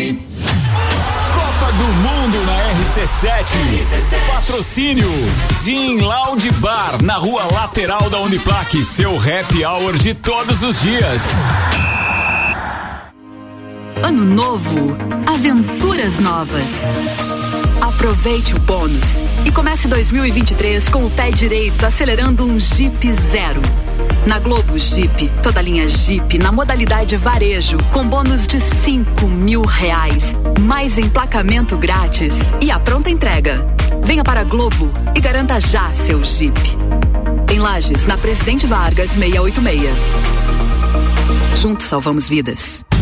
L: Cellfone.
B: Copa do Mundo na RC7. Patrocínio Gin Lounge Bar na rua lateral da Uniplaque, seu happy hour de todos os dias.
M: Ano novo, aventuras novas. Aproveite o bônus e comece 2023 com o pé direito acelerando um Jeep Zero. Na Globo Jeep, toda linha Jeep na modalidade varejo, com bônus de 5 mil reais, mais emplacamento grátis e a pronta entrega. Venha para a Globo e garanta já seu Jeep. Em Lages, na Presidente Vargas 686. Juntos salvamos vidas.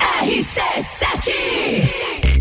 A: RC7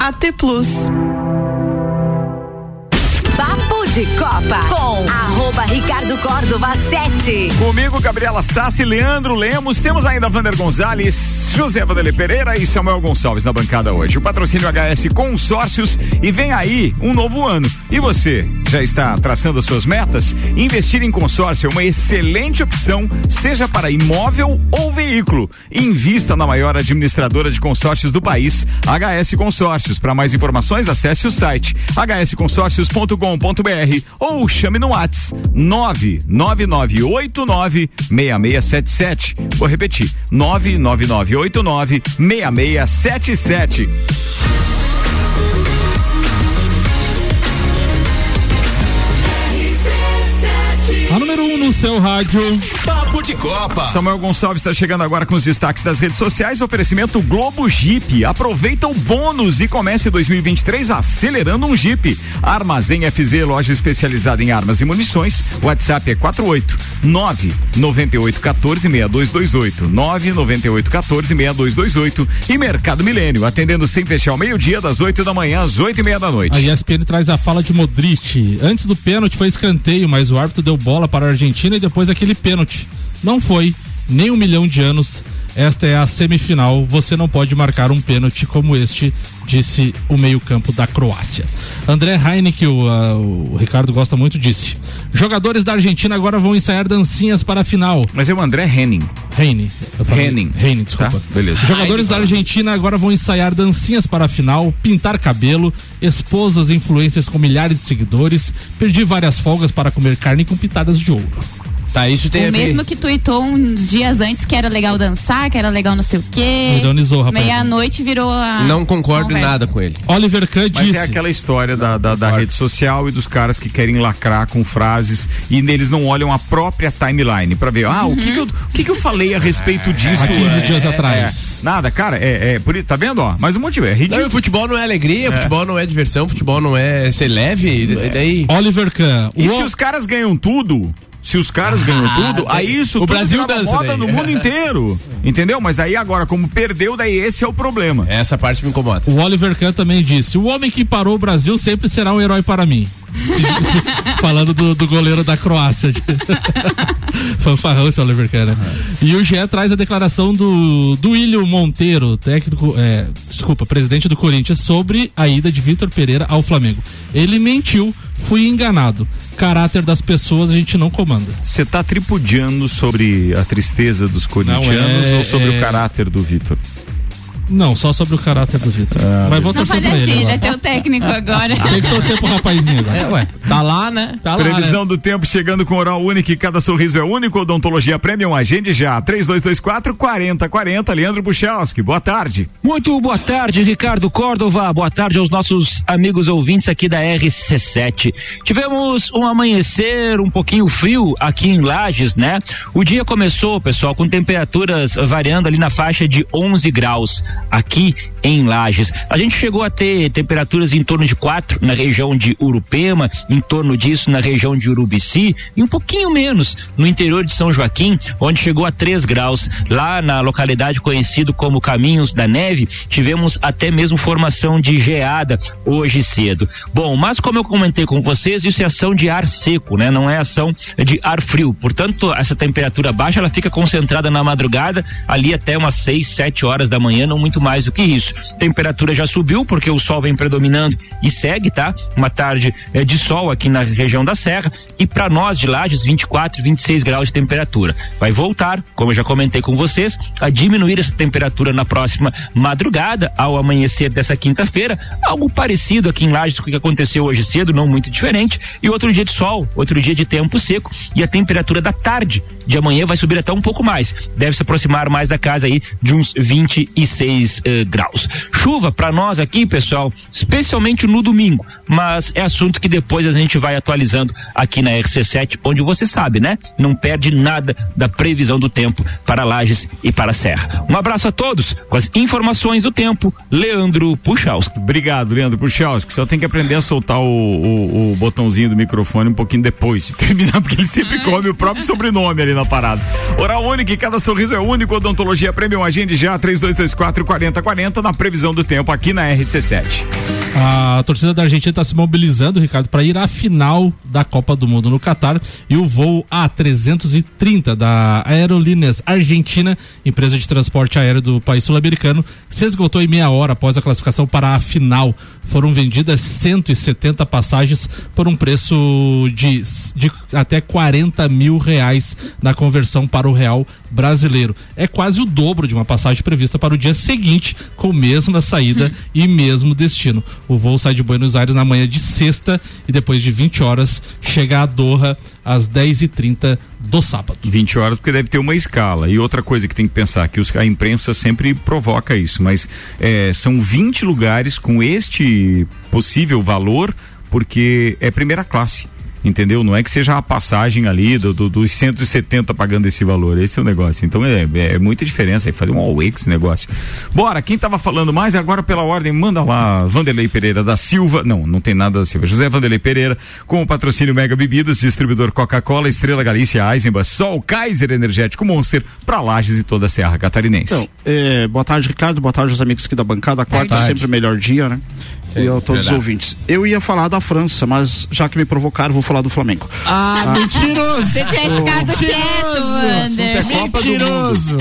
N: AT Plus.
A: Papo de Copa com arroba Ricardo Córdova 7.
B: Comigo, Gabriela Sassi, Leandro Lemos, temos ainda Vander Gonzalez, José Vadele Pereira e Samuel Gonçalves na bancada hoje. O patrocínio HS Consórcios e vem aí um novo ano. E você, já está traçando suas metas? Investir em consórcio é uma excelente opção, seja para imóvel ou veículo. Invista na maior administradora de consórcios do país, HS Consórcios. Para mais informações, acesse o site hsconsórcios.com.br ou chame no Whats 999896677. Vou repetir: 999896677.
C: Seu rádio.
O: Papo
J: de Copa.
B: Samuel Gonçalves está chegando agora com os destaques das redes sociais. Oferecimento Globo Jeep. Aproveita o bônus e comece 2023 acelerando um Jeep. Armazém FZ, loja especializada em armas e munições. WhatsApp é 48 998 14 6228. 998 14 6228. E Mercado Milênio, atendendo sem fechar ao meio-dia, das 8 da manhã às 8 e meia da noite.
C: A ESPN traz a fala de Modric. Antes do pênalti foi escanteio, mas o árbitro deu bola para a Argentina e depois aquele pênalti. Não foi nem um milhão de anos. Esta é a semifinal. Você não pode marcar um pênalti como este, disse o meio-campo da Croácia. André Heineken, o, uh, o, Ricardo gosta muito, disse: Jogadores da Argentina agora vão ensaiar dancinhas para a final.
B: Mas é o André Henning.
C: Henning.
B: Henning.
C: Henning, desculpa.
B: Tá, beleza.
C: Jogadores da Argentina agora vão ensaiar dancinhas para a final, pintar cabelo, esposas influências com milhares de seguidores, perdi várias folgas para comer carne com pitadas de ouro.
D: Tá, isso tem
I: o
D: a ver.
I: mesmo que tweetou uns dias antes que era legal dançar, que era legal não sei o quê.
C: Ironizou, rapaz.
I: Meia-noite virou a.
D: Não concordo em nada com ele.
C: Oliver Kahn
B: Mas
C: disse.
B: é aquela história da, da, da rede social e dos caras que querem lacrar com frases e eles não olham a própria timeline pra ver, ah, o, que, que, eu, o que, que eu falei a respeito disso?
C: Há 15
B: É,
C: dias
B: é,
C: atrás.
B: é. nada, cara, é, é por isso, tá vendo, ó? Mas o motivo é
D: Não,
B: ridículo.
D: e futebol não é alegria, futebol não é diversão, futebol não é ser leve, e daí...
C: Oliver Kahn.
B: E
C: o-
B: se os caras ganham tudo, se os caras ganham tudo, aí isso
D: o
B: tudo
D: Brasil dança
B: moda
D: daí.
B: no mundo inteiro. Entendeu? Mas aí agora, como perdeu, daí esse é o problema.
D: Essa parte me incomoda.
C: O Oliver Kahn também disse: o homem que parou o Brasil sempre será um herói para mim. Se- se- falando do, do goleiro da Croácia. Fanfarrão esse Oliver Kahn, né? E o GE traz a declaração do, do William Monteiro, técnico, é, desculpa, presidente do Corinthians, sobre a ida de Vitor Pereira ao Flamengo. Ele mentiu, fui enganado. Caráter das pessoas a gente não comanda.
B: Você tá tripudiando sobre a tristeza dos corintianos
C: é-
B: ou sobre
C: é-
B: o caráter do Vitor?
C: Não, só sobre o caráter do Vitor. Mas vou torcer pra ele.
I: assim, ele
C: agora.
I: é teu técnico agora.
C: Tem que torcer pro rapazinho agora.
H: É, ué, tá lá, né?
C: Tá lá,
B: Previsão
C: né?
B: do tempo chegando com oral único e cada sorriso é único. Odontologia Premium, agende já. 3224 4040. Leandro Buchalski, boa tarde.
P: Muito boa tarde, Ricardo Córdova. Boa tarde aos nossos amigos ouvintes aqui da RC7. Tivemos um amanhecer um pouquinho frio aqui em Lages, né? O dia começou, pessoal, com temperaturas variando ali na faixa de 11 graus aqui em Lages. A gente chegou a ter temperaturas em torno de 4 na região de Urupema, em torno disso na região de Urubici e um pouquinho menos no interior de São Joaquim, onde chegou a 3 graus. Lá na localidade conhecido como Caminhos da Neve, tivemos até mesmo formação de geada hoje cedo. Bom, mas como eu comentei com vocês, isso é ação de ar seco, né? Não é ação de ar frio. Portanto, essa temperatura baixa ela fica concentrada na madrugada, ali até umas 6, 7 horas da manhã, não muito mais do que isso. Temperatura já subiu porque o sol vem predominando e segue, tá? Uma tarde eh, de sol aqui na região da Serra e para nós de Lages 24, 26 graus de temperatura. Vai voltar, como eu já comentei com vocês, a diminuir essa temperatura na próxima madrugada ao amanhecer dessa quinta-feira, algo parecido aqui em Lages com o que aconteceu hoje cedo, não muito diferente, e outro dia de sol, outro dia de tempo seco e a temperatura da tarde de amanhã vai subir até um pouco mais, deve se aproximar mais da casa aí de uns 26 eh, graus. Chuva para nós aqui, pessoal, especialmente no domingo, mas é assunto que depois a gente vai atualizando aqui na RC7, onde você sabe, né? Não perde nada da previsão do tempo para Lages e para a Serra. Um abraço a todos com as informações do tempo, Leandro Puchalski.
B: Obrigado, Leandro Puchalski. Só tem que aprender a soltar o, o- o botãozinho do microfone um pouquinho depois de terminar, porque ele sempre come o próprio sobrenome ali na parada. Oral único, e cada sorriso é único. Odontologia Premium, agende já. 3224 4040 na previsão do tempo aqui na RC7.
C: A torcida da Argentina está se mobilizando, Ricardo, para ir à final da Copa do Mundo no Catar e o voo A330 da Aerolíneas Argentina, empresa de transporte aéreo do país sul-americano, se esgotou em meia hora após a classificação para a final. Foram vendidas 170 passagens por um preço de, de até 40 mil reais na conversão para o real brasileiro. É quase o dobro de uma passagem prevista para o dia seguinte, com mesma saída e mesmo destino. O voo sai de Buenos Aires na manhã de sexta e depois de 20 horas chega a Doha às 10h30 do sábado.
B: 20 horas, porque deve ter uma escala. E outra coisa que tem que pensar, que os- a imprensa sempre provoca isso, mas é, são 20 lugares com este possível valor, porque é primeira classe. Entendeu? Não é que seja a passagem ali do, do, dos 170 pagando esse valor. Esse é o negócio. Então é, é muita diferença aí fazer um all esse negócio. Bora, quem tava falando mais agora pela ordem, manda lá Vanderlei Pereira da Silva. Não, não tem nada da Silva. José Vanderlei Pereira com o patrocínio Mega Bebidas, distribuidor Coca-Cola, Estrela Galícia, Eisenbach, Sol, Kaiser Energético Monster, para Lages e toda a Serra Catarinense.
G: Então, é, boa tarde, Ricardo. Boa tarde aos amigos aqui da bancada. Quarta é sempre o melhor dia, né?
D: Sim,
G: e a todos
D: verdade.
G: os ouvintes. Eu ia falar da França, mas já que me provocaram, vou falar do Flamengo.
H: Ah, mentiroso!
I: Você tinha ficado quieto, Wander.
H: Mentiroso!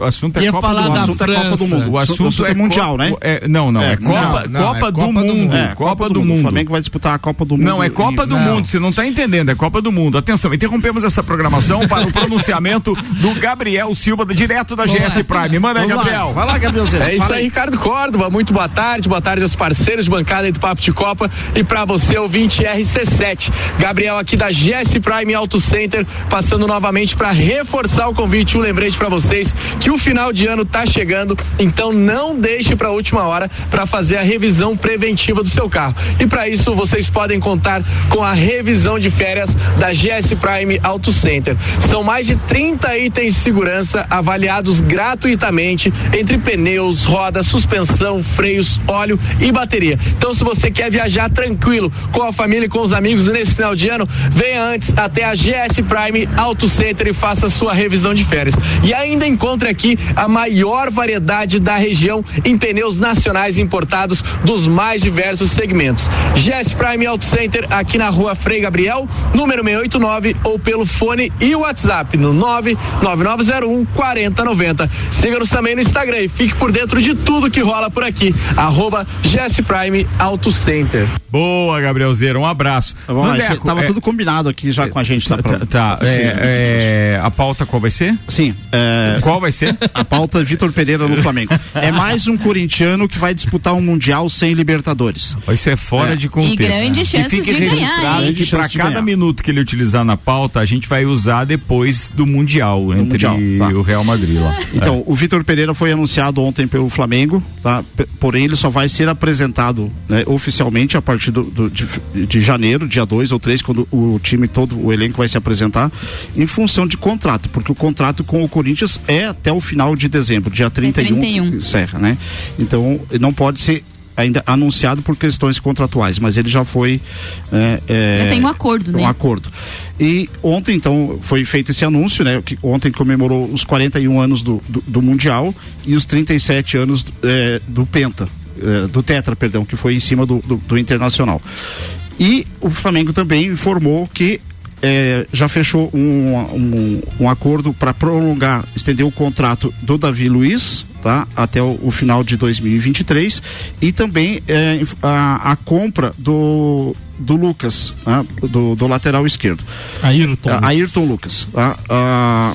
B: O assunto é
H: Ia
B: Copa do Mundo.
H: da
B: O assunto é Copa do. Mundo. O assunto é
G: mundial,
B: Co-
G: né?
B: é- não, não, é,
G: É,
B: Copa,
D: não,
B: Copa,
D: é
B: do,
D: Copa do
B: mundo.
D: Mundo.
G: É,
B: Copa do
G: O
B: Mundo.
G: Flamengo vai disputar a Copa do Mundo.
B: Não, é Copa do Mundo, você não está entendendo, é Copa do Mundo. Atenção, interrompemos essa programação para o pronunciamento do Gabriel Silva, direto da GS Prime. Manda aí. Gabriel.
G: Vai lá, Gabrielzinho.
Q: É isso aí, Ricardo Córdova. Muito boa tarde, boa tarde aos parceiros bancada do Papo de Copa e pra você, ouvinte RC7. Gabriel aqui da GS Prime Auto Center, passando novamente para reforçar o convite, um lembrete pra vocês que o final de ano tá chegando, então não deixe pra última hora para fazer a revisão preventiva do seu carro. E para isso vocês podem contar com a revisão de férias da GS Prime Auto Center. São mais de 30 itens de segurança avaliados gratuitamente entre pneus, roda, suspensão, freios, óleo e bateria. Então, se você quer viajar tranquilo com a família e com os amigos nesse final de ano, venha antes até a GS Prime Auto Center e faça sua revisão de férias. E ainda encontre aqui a maior variedade da região em pneus nacionais importados dos mais diversos segmentos. GS Prime Auto Center aqui na rua Frei Gabriel, número 689 ou pelo fone e WhatsApp no 99901 4090. Siga-nos também no Instagram e fique por dentro de tudo que rola por aqui. Arroba GS Prime Auto Center.
B: Boa, Gabrielzeiro, um abraço.
G: Vamos lá,
B: Vandeco,
G: tava
B: é-
G: tudo combinado aqui já com a gente. Tá,
B: Tá, tá, é, é, a pauta qual vai ser?
G: Sim. é,
B: Qual vai ser?
G: A pauta Vitor Pereira no Flamengo. É mais um corintiano que vai disputar um Mundial sem Libertadores.
B: Isso é fora
G: É.
B: de contexto.
I: E chances
B: fique
I: de ganhar,
B: registrado
I: hein?
B: que
G: Grandes
B: para cada
G: ganhar.
B: minuto que ele utilizar na pauta, a gente vai usar depois do Mundial, entre
G: Mundial, tá.
B: o Real Madrid lá.
G: Então, o Vitor Pereira foi anunciado ontem pelo Flamengo, tá? Porém, ele só vai ser apresentado né, oficialmente a partir do, do- de, de janeiro, dia 2 ou 3, quando o time todo, o elenco vai se apresentar, em função de contrato, porque o contrato com o Corinthians é até o final de dezembro, dia 31,
I: 31.
G: que encerra, né? Então, não pode ser ainda anunciado por questões contratuais, mas ele já foi. é, é,
I: Já tem um acordo, né?
G: um acordo. E ontem, então, foi feito esse anúncio, né? Que ontem comemorou os 41 anos do, do, do Mundial e os 37 anos eh, do Penta, do Tetra, perdão, que foi em cima do, do, do Internacional. E o Flamengo também informou que eh, já fechou um, um, um acordo para prolongar, estender o contrato do Davi Luiz, tá? Até o, o final de 2023 e também eh, inf- a, a compra do do Lucas, né? do, do lateral esquerdo.
C: Ayrton.
G: A- Ayrton Lucas. tá? Ah,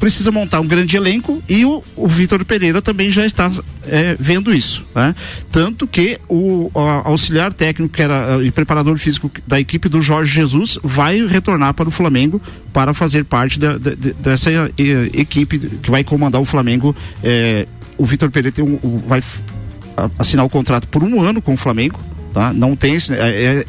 G: precisa montar um grande elenco e o, o Vitor Pereira também já está eh, vendo isso. né? Tanto que o a- auxiliar técnico que era e preparador físico da equipe do Jorge Jesus vai retornar para o Flamengo para fazer parte da- da- de- dessa eh, equipe que vai comandar o Flamengo. eh, o Vitor Pereira tem um- vai assinar o contrato por um ano com o Flamengo. Tá? Não tem esse, é,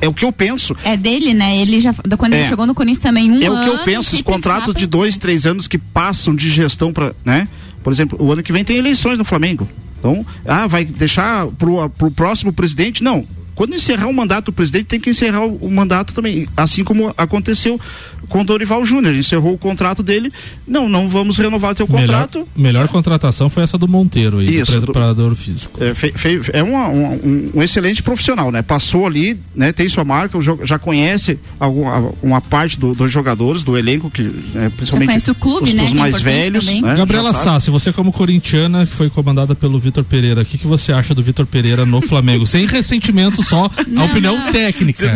G: é- o que eu penso.
I: É dele, né? Ele já. Quando
G: É.
I: ele chegou no Corinthians também, um
G: É o que eu
I: ano,
G: penso, os contratos de dois, três anos que passam de gestão para, né? Por exemplo, o ano que vem tem eleições no Flamengo. Então, ah, vai deixar pro, pro próximo presidente? Não. Quando encerrar o mandato do presidente, tem que encerrar o, o mandato também. Assim como aconteceu com o Dorival Júnior. Encerrou o contrato dele. Não, não vamos renovar teu
C: Melhor,
G: contrato.
C: melhor contratação foi essa do Monteiro aí,
G: Isso,
C: do
G: do-
C: preparador físico.
G: É, fe- fe- é uma- uma- um, um excelente profissional, né? Passou ali, né? Tem sua marca, o já conhece alguma, uma parte do- dos jogadores, do elenco, que, né, principalmente
I: conhece o clube,
G: os,
I: né,
G: os
I: é
G: mais velhos. Né?
C: Gabriela
G: sabe.
C: Sassi, você como corintiana, que foi comandada pelo Vitor Pereira, o que, que você acha do Vitor Pereira no Flamengo? Sem ressentimento só, a opinião técnica.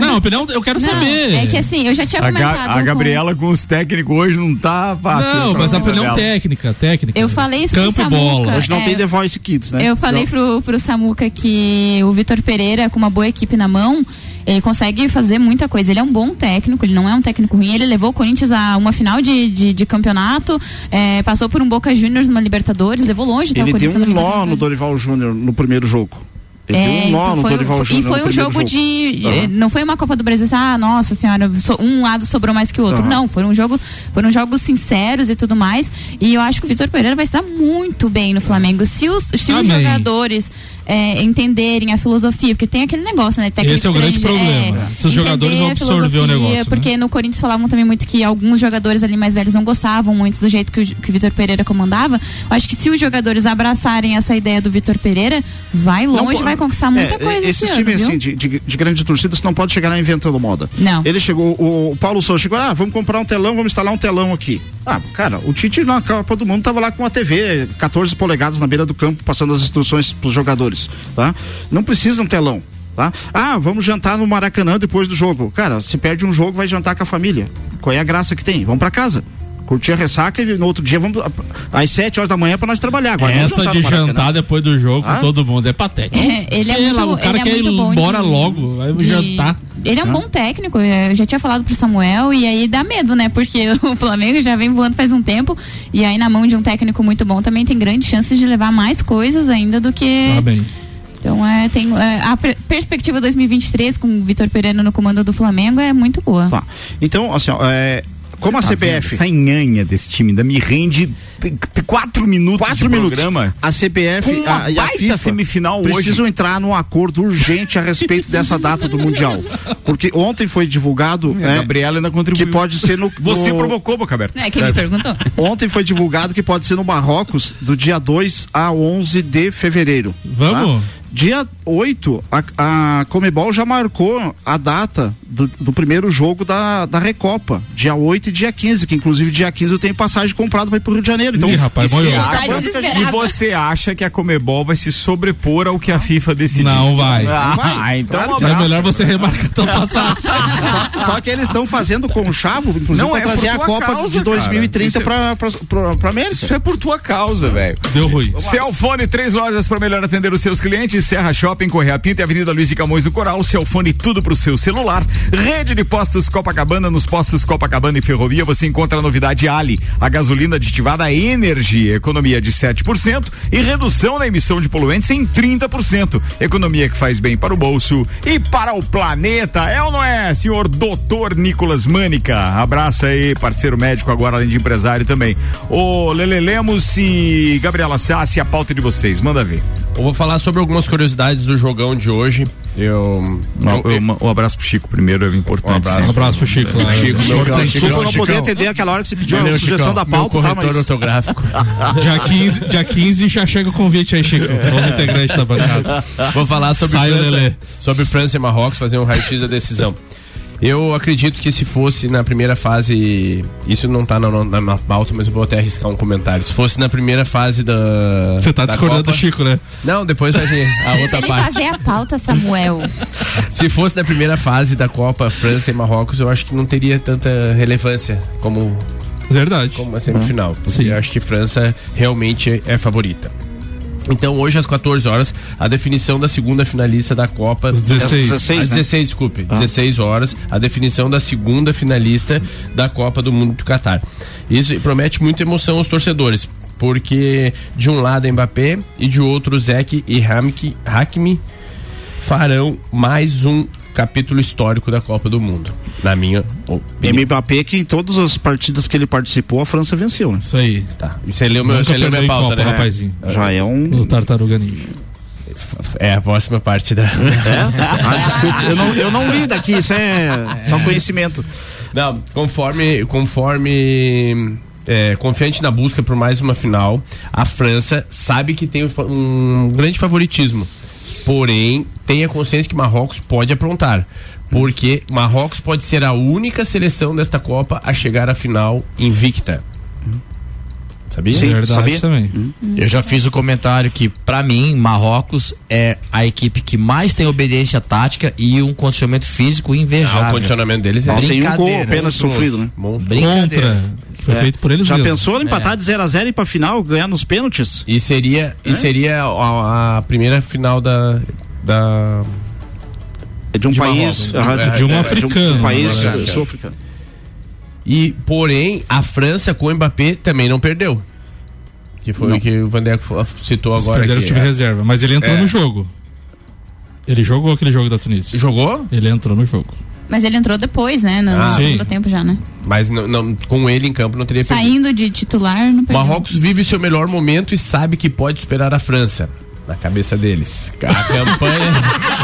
C: Não, a opinião, eu quero
I: Não,
C: saber.
I: É que assim, eu já tinha
B: A, Ga-
I: comentado.
B: a
I: com-
B: Gabriela com os técnicos hoje não tá fácil.
C: Não, mas a opinião
B: dela.
C: técnica, técnica.
I: Eu falei isso
C: Campo
I: pro
C: e
I: Samuca.
C: bola.
G: Hoje não
I: é,
G: tem The Voice Kids, né?
I: Eu falei
G: Não.
I: pro, pro Samuca que o Vitor Pereira, com uma boa equipe na mão, ele consegue fazer muita coisa. Ele é um bom técnico, ele não é um técnico ruim. Ele levou o Corinthians a uma final de, de, de campeonato, é, passou por um Boca Juniors numa Libertadores, levou longe tá, o
G: Ele deu
I: Corinthians
G: um nó no Dorival Júnior no primeiro jogo. Ele deu um nó no
I: foi,
G: Dorival
I: e
G: Júnior
I: foi um
G: primeiro
I: jogo, de. Eh, Não foi uma Copa do Brasil, assim, ah, nossa senhora, um lado sobrou mais que o outro.
G: Aham.
I: Não, foram, um jogo, foram jogos sinceros e tudo mais. E eu acho que o Vitor Pereira vai estar muito bem no Flamengo. Se os, se os jogadores eh, entenderem a filosofia, porque tem aquele negócio, né? técnico
C: Esse é o grande
I: estrangeiro,
C: problema. Se os jogadores vão absorver o negócio, né?
I: Porque no Corinthians falavam também muito que alguns jogadores ali mais velhos não gostavam muito do jeito que o, que o Vitor Pereira comandava. Eu acho que se os jogadores abraçarem essa ideia do Vitor Pereira, vai longe,
G: po-
I: vai conquistar muita
G: é,
I: coisa
G: Esses
I: esse
G: times assim, de, de, de grande torcida, você não pode chegar lá inventando moda.
I: Não.
G: Ele chegou, o, o Paulo Souza chegou, ah, vamos comprar um telão, vamos instalar um telão aqui. Ah, cara, o Tite na Copa do Mundo tava lá com uma TV 14 polegadas na beira do campo, passando as instruções pros jogadores, tá? Não precisa um telão. Tá? Ah, vamos jantar no Maracanã depois do jogo. Cara, se perde um jogo, vai jantar com a família. Qual é a graça que tem? Vamos pra casa. Curtir a ressaca e no outro dia vamos às 7 horas da manhã pra nós trabalhar. Agora,
C: Essa
G: jantar
C: de
G: Maracanã.
C: jantar depois do jogo
G: Ah?
C: com todo mundo é patético.
I: É, ele é
C: lá,
I: muito,
C: o cara
I: ele é
C: quer ir
I: muito bom
C: embora
I: de-
C: logo, vai
I: de-
C: jantar.
I: Ele é um bom técnico, eu já tinha falado pro Samuel, e aí dá medo, né? Porque o Flamengo já vem voando faz um tempo, e aí na mão de um técnico muito bom também tem grandes chances de levar mais coisas ainda do que.
C: Tá bem.
I: Então é, tem, é, a per- perspectiva 2023 com o Vitor Pereira no comando do Flamengo é muito boa.
G: Tá. Então, assim, ó, é, como a
B: Tá
G: CBF.
B: vendo? Essa nhanha desse time ainda me rende quatro minutos
G: Quatro
B: de
G: minutos.
B: programa.
G: A CBF
B: Com uma
G: a, e a FIFA
B: semifinal hoje.
G: precisam entrar num acordo urgente a respeito dessa data do Mundial. Porque ontem foi divulgado
B: A
G: né,
B: Gabriela ainda contribuiu.
G: que pode ser no.
B: Você
G: no-
B: provocou, Boca Aberta.
I: É, quem me perguntou?
G: Ontem foi divulgado que pode ser no Marrocos do dia 2 a 11 de fevereiro.
C: Vamos?
G: tá? Dia 8, a, a Comebol já marcou a data do, do primeiro jogo da, da Recopa. Dia 8 e dia 15, que inclusive dia 15 eu tenho passagem comprada para ir pro Rio de Janeiro. Então,
C: Ih, rapaz,
G: e acha-
I: Tá desesperado.
B: E você acha que a Comebol vai se sobrepor ao que a FIFA decidiu?
C: Não vai.
B: Ah,
G: vai,
B: então
G: claro
B: um
G: que
C: É
B: abraço.
C: melhor você remarcar tão passado.
G: só, só que eles estão fazendo conchavo, inclusive,
B: Não,
G: para
B: é
G: trazer a Copa
B: causa,
G: de 2030
B: cara.
G: para pra, pra América.
B: Isso é por tua causa, velho.
C: Deu ruim.
B: Celfone, três lojas para melhor atender os seus clientes. Serra Shopping, Correia Pinta e Avenida Luiz de Camões do Coral. Celfone, tudo pro seu celular. Rede de postos Copacabana. Nos postos Copacabana e Ferrovia você encontra a novidade Ali. A gasolina aditivada Energy. Economia de 7% e redução na emissão de poluentes em 30%. Economia que faz bem para o bolso e para o planeta. É ou não é, senhor doutor Nicolas Mânica? Abraça aí, parceiro médico agora, além de empresário também. Ô, Lele Lemos e Gabriela Sassi, a pauta de vocês. Manda ver.
D: Eu vou falar sobre algumas curiosidades do jogão de hoje. Eu.
B: Um, abraço pro Chico primeiro, é importante.
D: Um abraço.
C: Um abraço pro Chico. lá.
D: Chico, meu
C: Importante.
D: Chico,
G: Desculpa, eu não poder atender aquela hora que você pediu
D: Valeu,
G: a sugestão
D: Chicão,
G: da
D: meu
G: pauta, tá?
D: corretor
G: Mas...
D: ortográfico.
C: Dia 15, dia 15 já chega o convite aí, Chico. Novo integrante da bancada.
D: Vou falar sobre
C: Sai.
D: França, sobre França e Marrocos, fazer um raio-x da decisão. Eu acredito que se fosse na primeira fase, isso não tá na, na, na pauta, mas eu vou até arriscar um comentário. Se fosse na primeira fase da.
C: Você tá
D: da
C: discordando
D: Copa-
C: do Chico, né?
D: Não, depois vai vir a
I: Se
D: outra
I: ele
D: parte.
I: fazer a pauta, Samuel.
D: Se fosse na primeira fase da Copa França e Marrocos, eu acho que não teria tanta relevância como,
C: Verdade.
D: como a semifinal. Porque
C: Sim.
D: eu acho que França realmente é favorita. Então, hoje às 14 horas, a definição da segunda finalista da Copa.
C: Às 16.
D: Às 16,
G: né?
D: 16 desculpe. 16 horas, a definição da segunda finalista da Copa do Mundo do Catar. Isso promete muita emoção aos torcedores, porque de um lado Mbappé e de outro Zek e Hamki- Hakimi farão mais um capítulo histórico da Copa do Mundo, na minha opinião.
G: Mbappé que em todas as partidas que ele participou, a França venceu, né?
C: Isso aí.
D: Tá. Você leu, meu, você leu minha pauta,
C: Copa,
D: né?
C: rapazinho.
G: Já é um.
C: O Tartaruga Ninja.
D: É a próxima parte da.
G: Ah, desculpa, eu não, eu não li daqui, isso é só conhecimento.
D: Não, conforme. Conforme. é, confiante na busca por mais uma final, a França sabe que tem um grande favoritismo. Porém, tenha consciência que Marrocos pode aprontar. Porque Marrocos pode ser a única seleção desta Copa a chegar à final invicta. Sabia?
G: Sim,
C: Verdade
G: sabia?
C: também.
H: Eu já fiz o comentário que, pra mim, Marrocos é a equipe que mais tem obediência tática e um condicionamento físico
D: Ah,
H: invejável.
D: o condicionamento deles é
G: Mal tem um gol
H: Brincadeira,
G: apenas sofrido, né?
H: Brincadeira.
C: Contra. Foi
G: É.
C: feito por eles
G: Já
C: mesmos.
G: pensou em empatar de 0 a 0 e ir pra final, ganhar nos pênaltis?
D: E seria, e seria a, a primeira final da. Da
G: É de um
D: De
G: país.
D: Marrocos.
G: ah,
D: De um
G: de um-
C: africano,
G: De um país
C: agora,
G: eh, sul-africano.
D: E, porém, a França com o Mbappé também não perdeu. Que foi
G: Não.
D: o que o Vandeco citou
C: Eles
D: agora.
C: perderam o
D: aqui.
C: time
D: É.
C: reserva, mas ele entrou
D: É.
C: no jogo. Ele jogou aquele jogo da Tunísia.
D: Jogou?
C: Ele entrou no jogo.
I: Mas ele entrou depois, né? No,
D: Ah,
I: no
D: sim.
I: segundo tempo já, né?
D: Mas não, não- com ele em campo não teria perdido.
I: Saindo de titular, não perdeu.
D: Marrocos vive seu melhor momento e sabe que pode superar a França. Na cabeça deles. A campanha.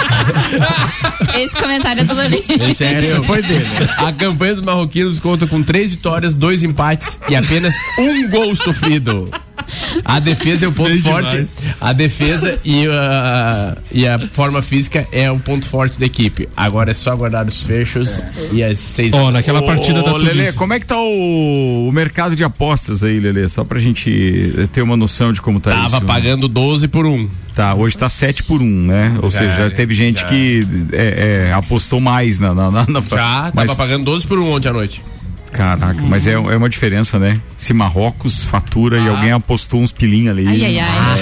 I: Esse comentário é do Loli.
D: Esse é seu. A campanha dos marroquinos conta com três vitórias, dois empates e apenas um gol sofrido. A defesa é o ponto
C: Bem
D: forte.
C: demais.
D: A defesa e a, e a forma física é o ponto forte da equipe. Agora é só aguardar os fechos e as seis
C: Ó, naquela partida da
B: Ô, Lelê,
C: Tunísia.
B: como é que tá o, o mercado de apostas aí, Lelê? Só pra gente ter uma noção de como tá
D: Tava
B: isso.
D: pagando 12 por 1.
B: Tá, hoje tá 7 por 1, né? Ou
D: Já,
B: seja, já teve gente
D: já.
B: que é, é, apostou mais na. na, na, na
D: Já,
B: mas,
D: tava pagando 12 por 1 ontem à noite.
B: Caraca, mas é, é uma diferença, né? Se Marrocos fatura e alguém apostou uns pilinha ali.
I: Ai, ai, ai.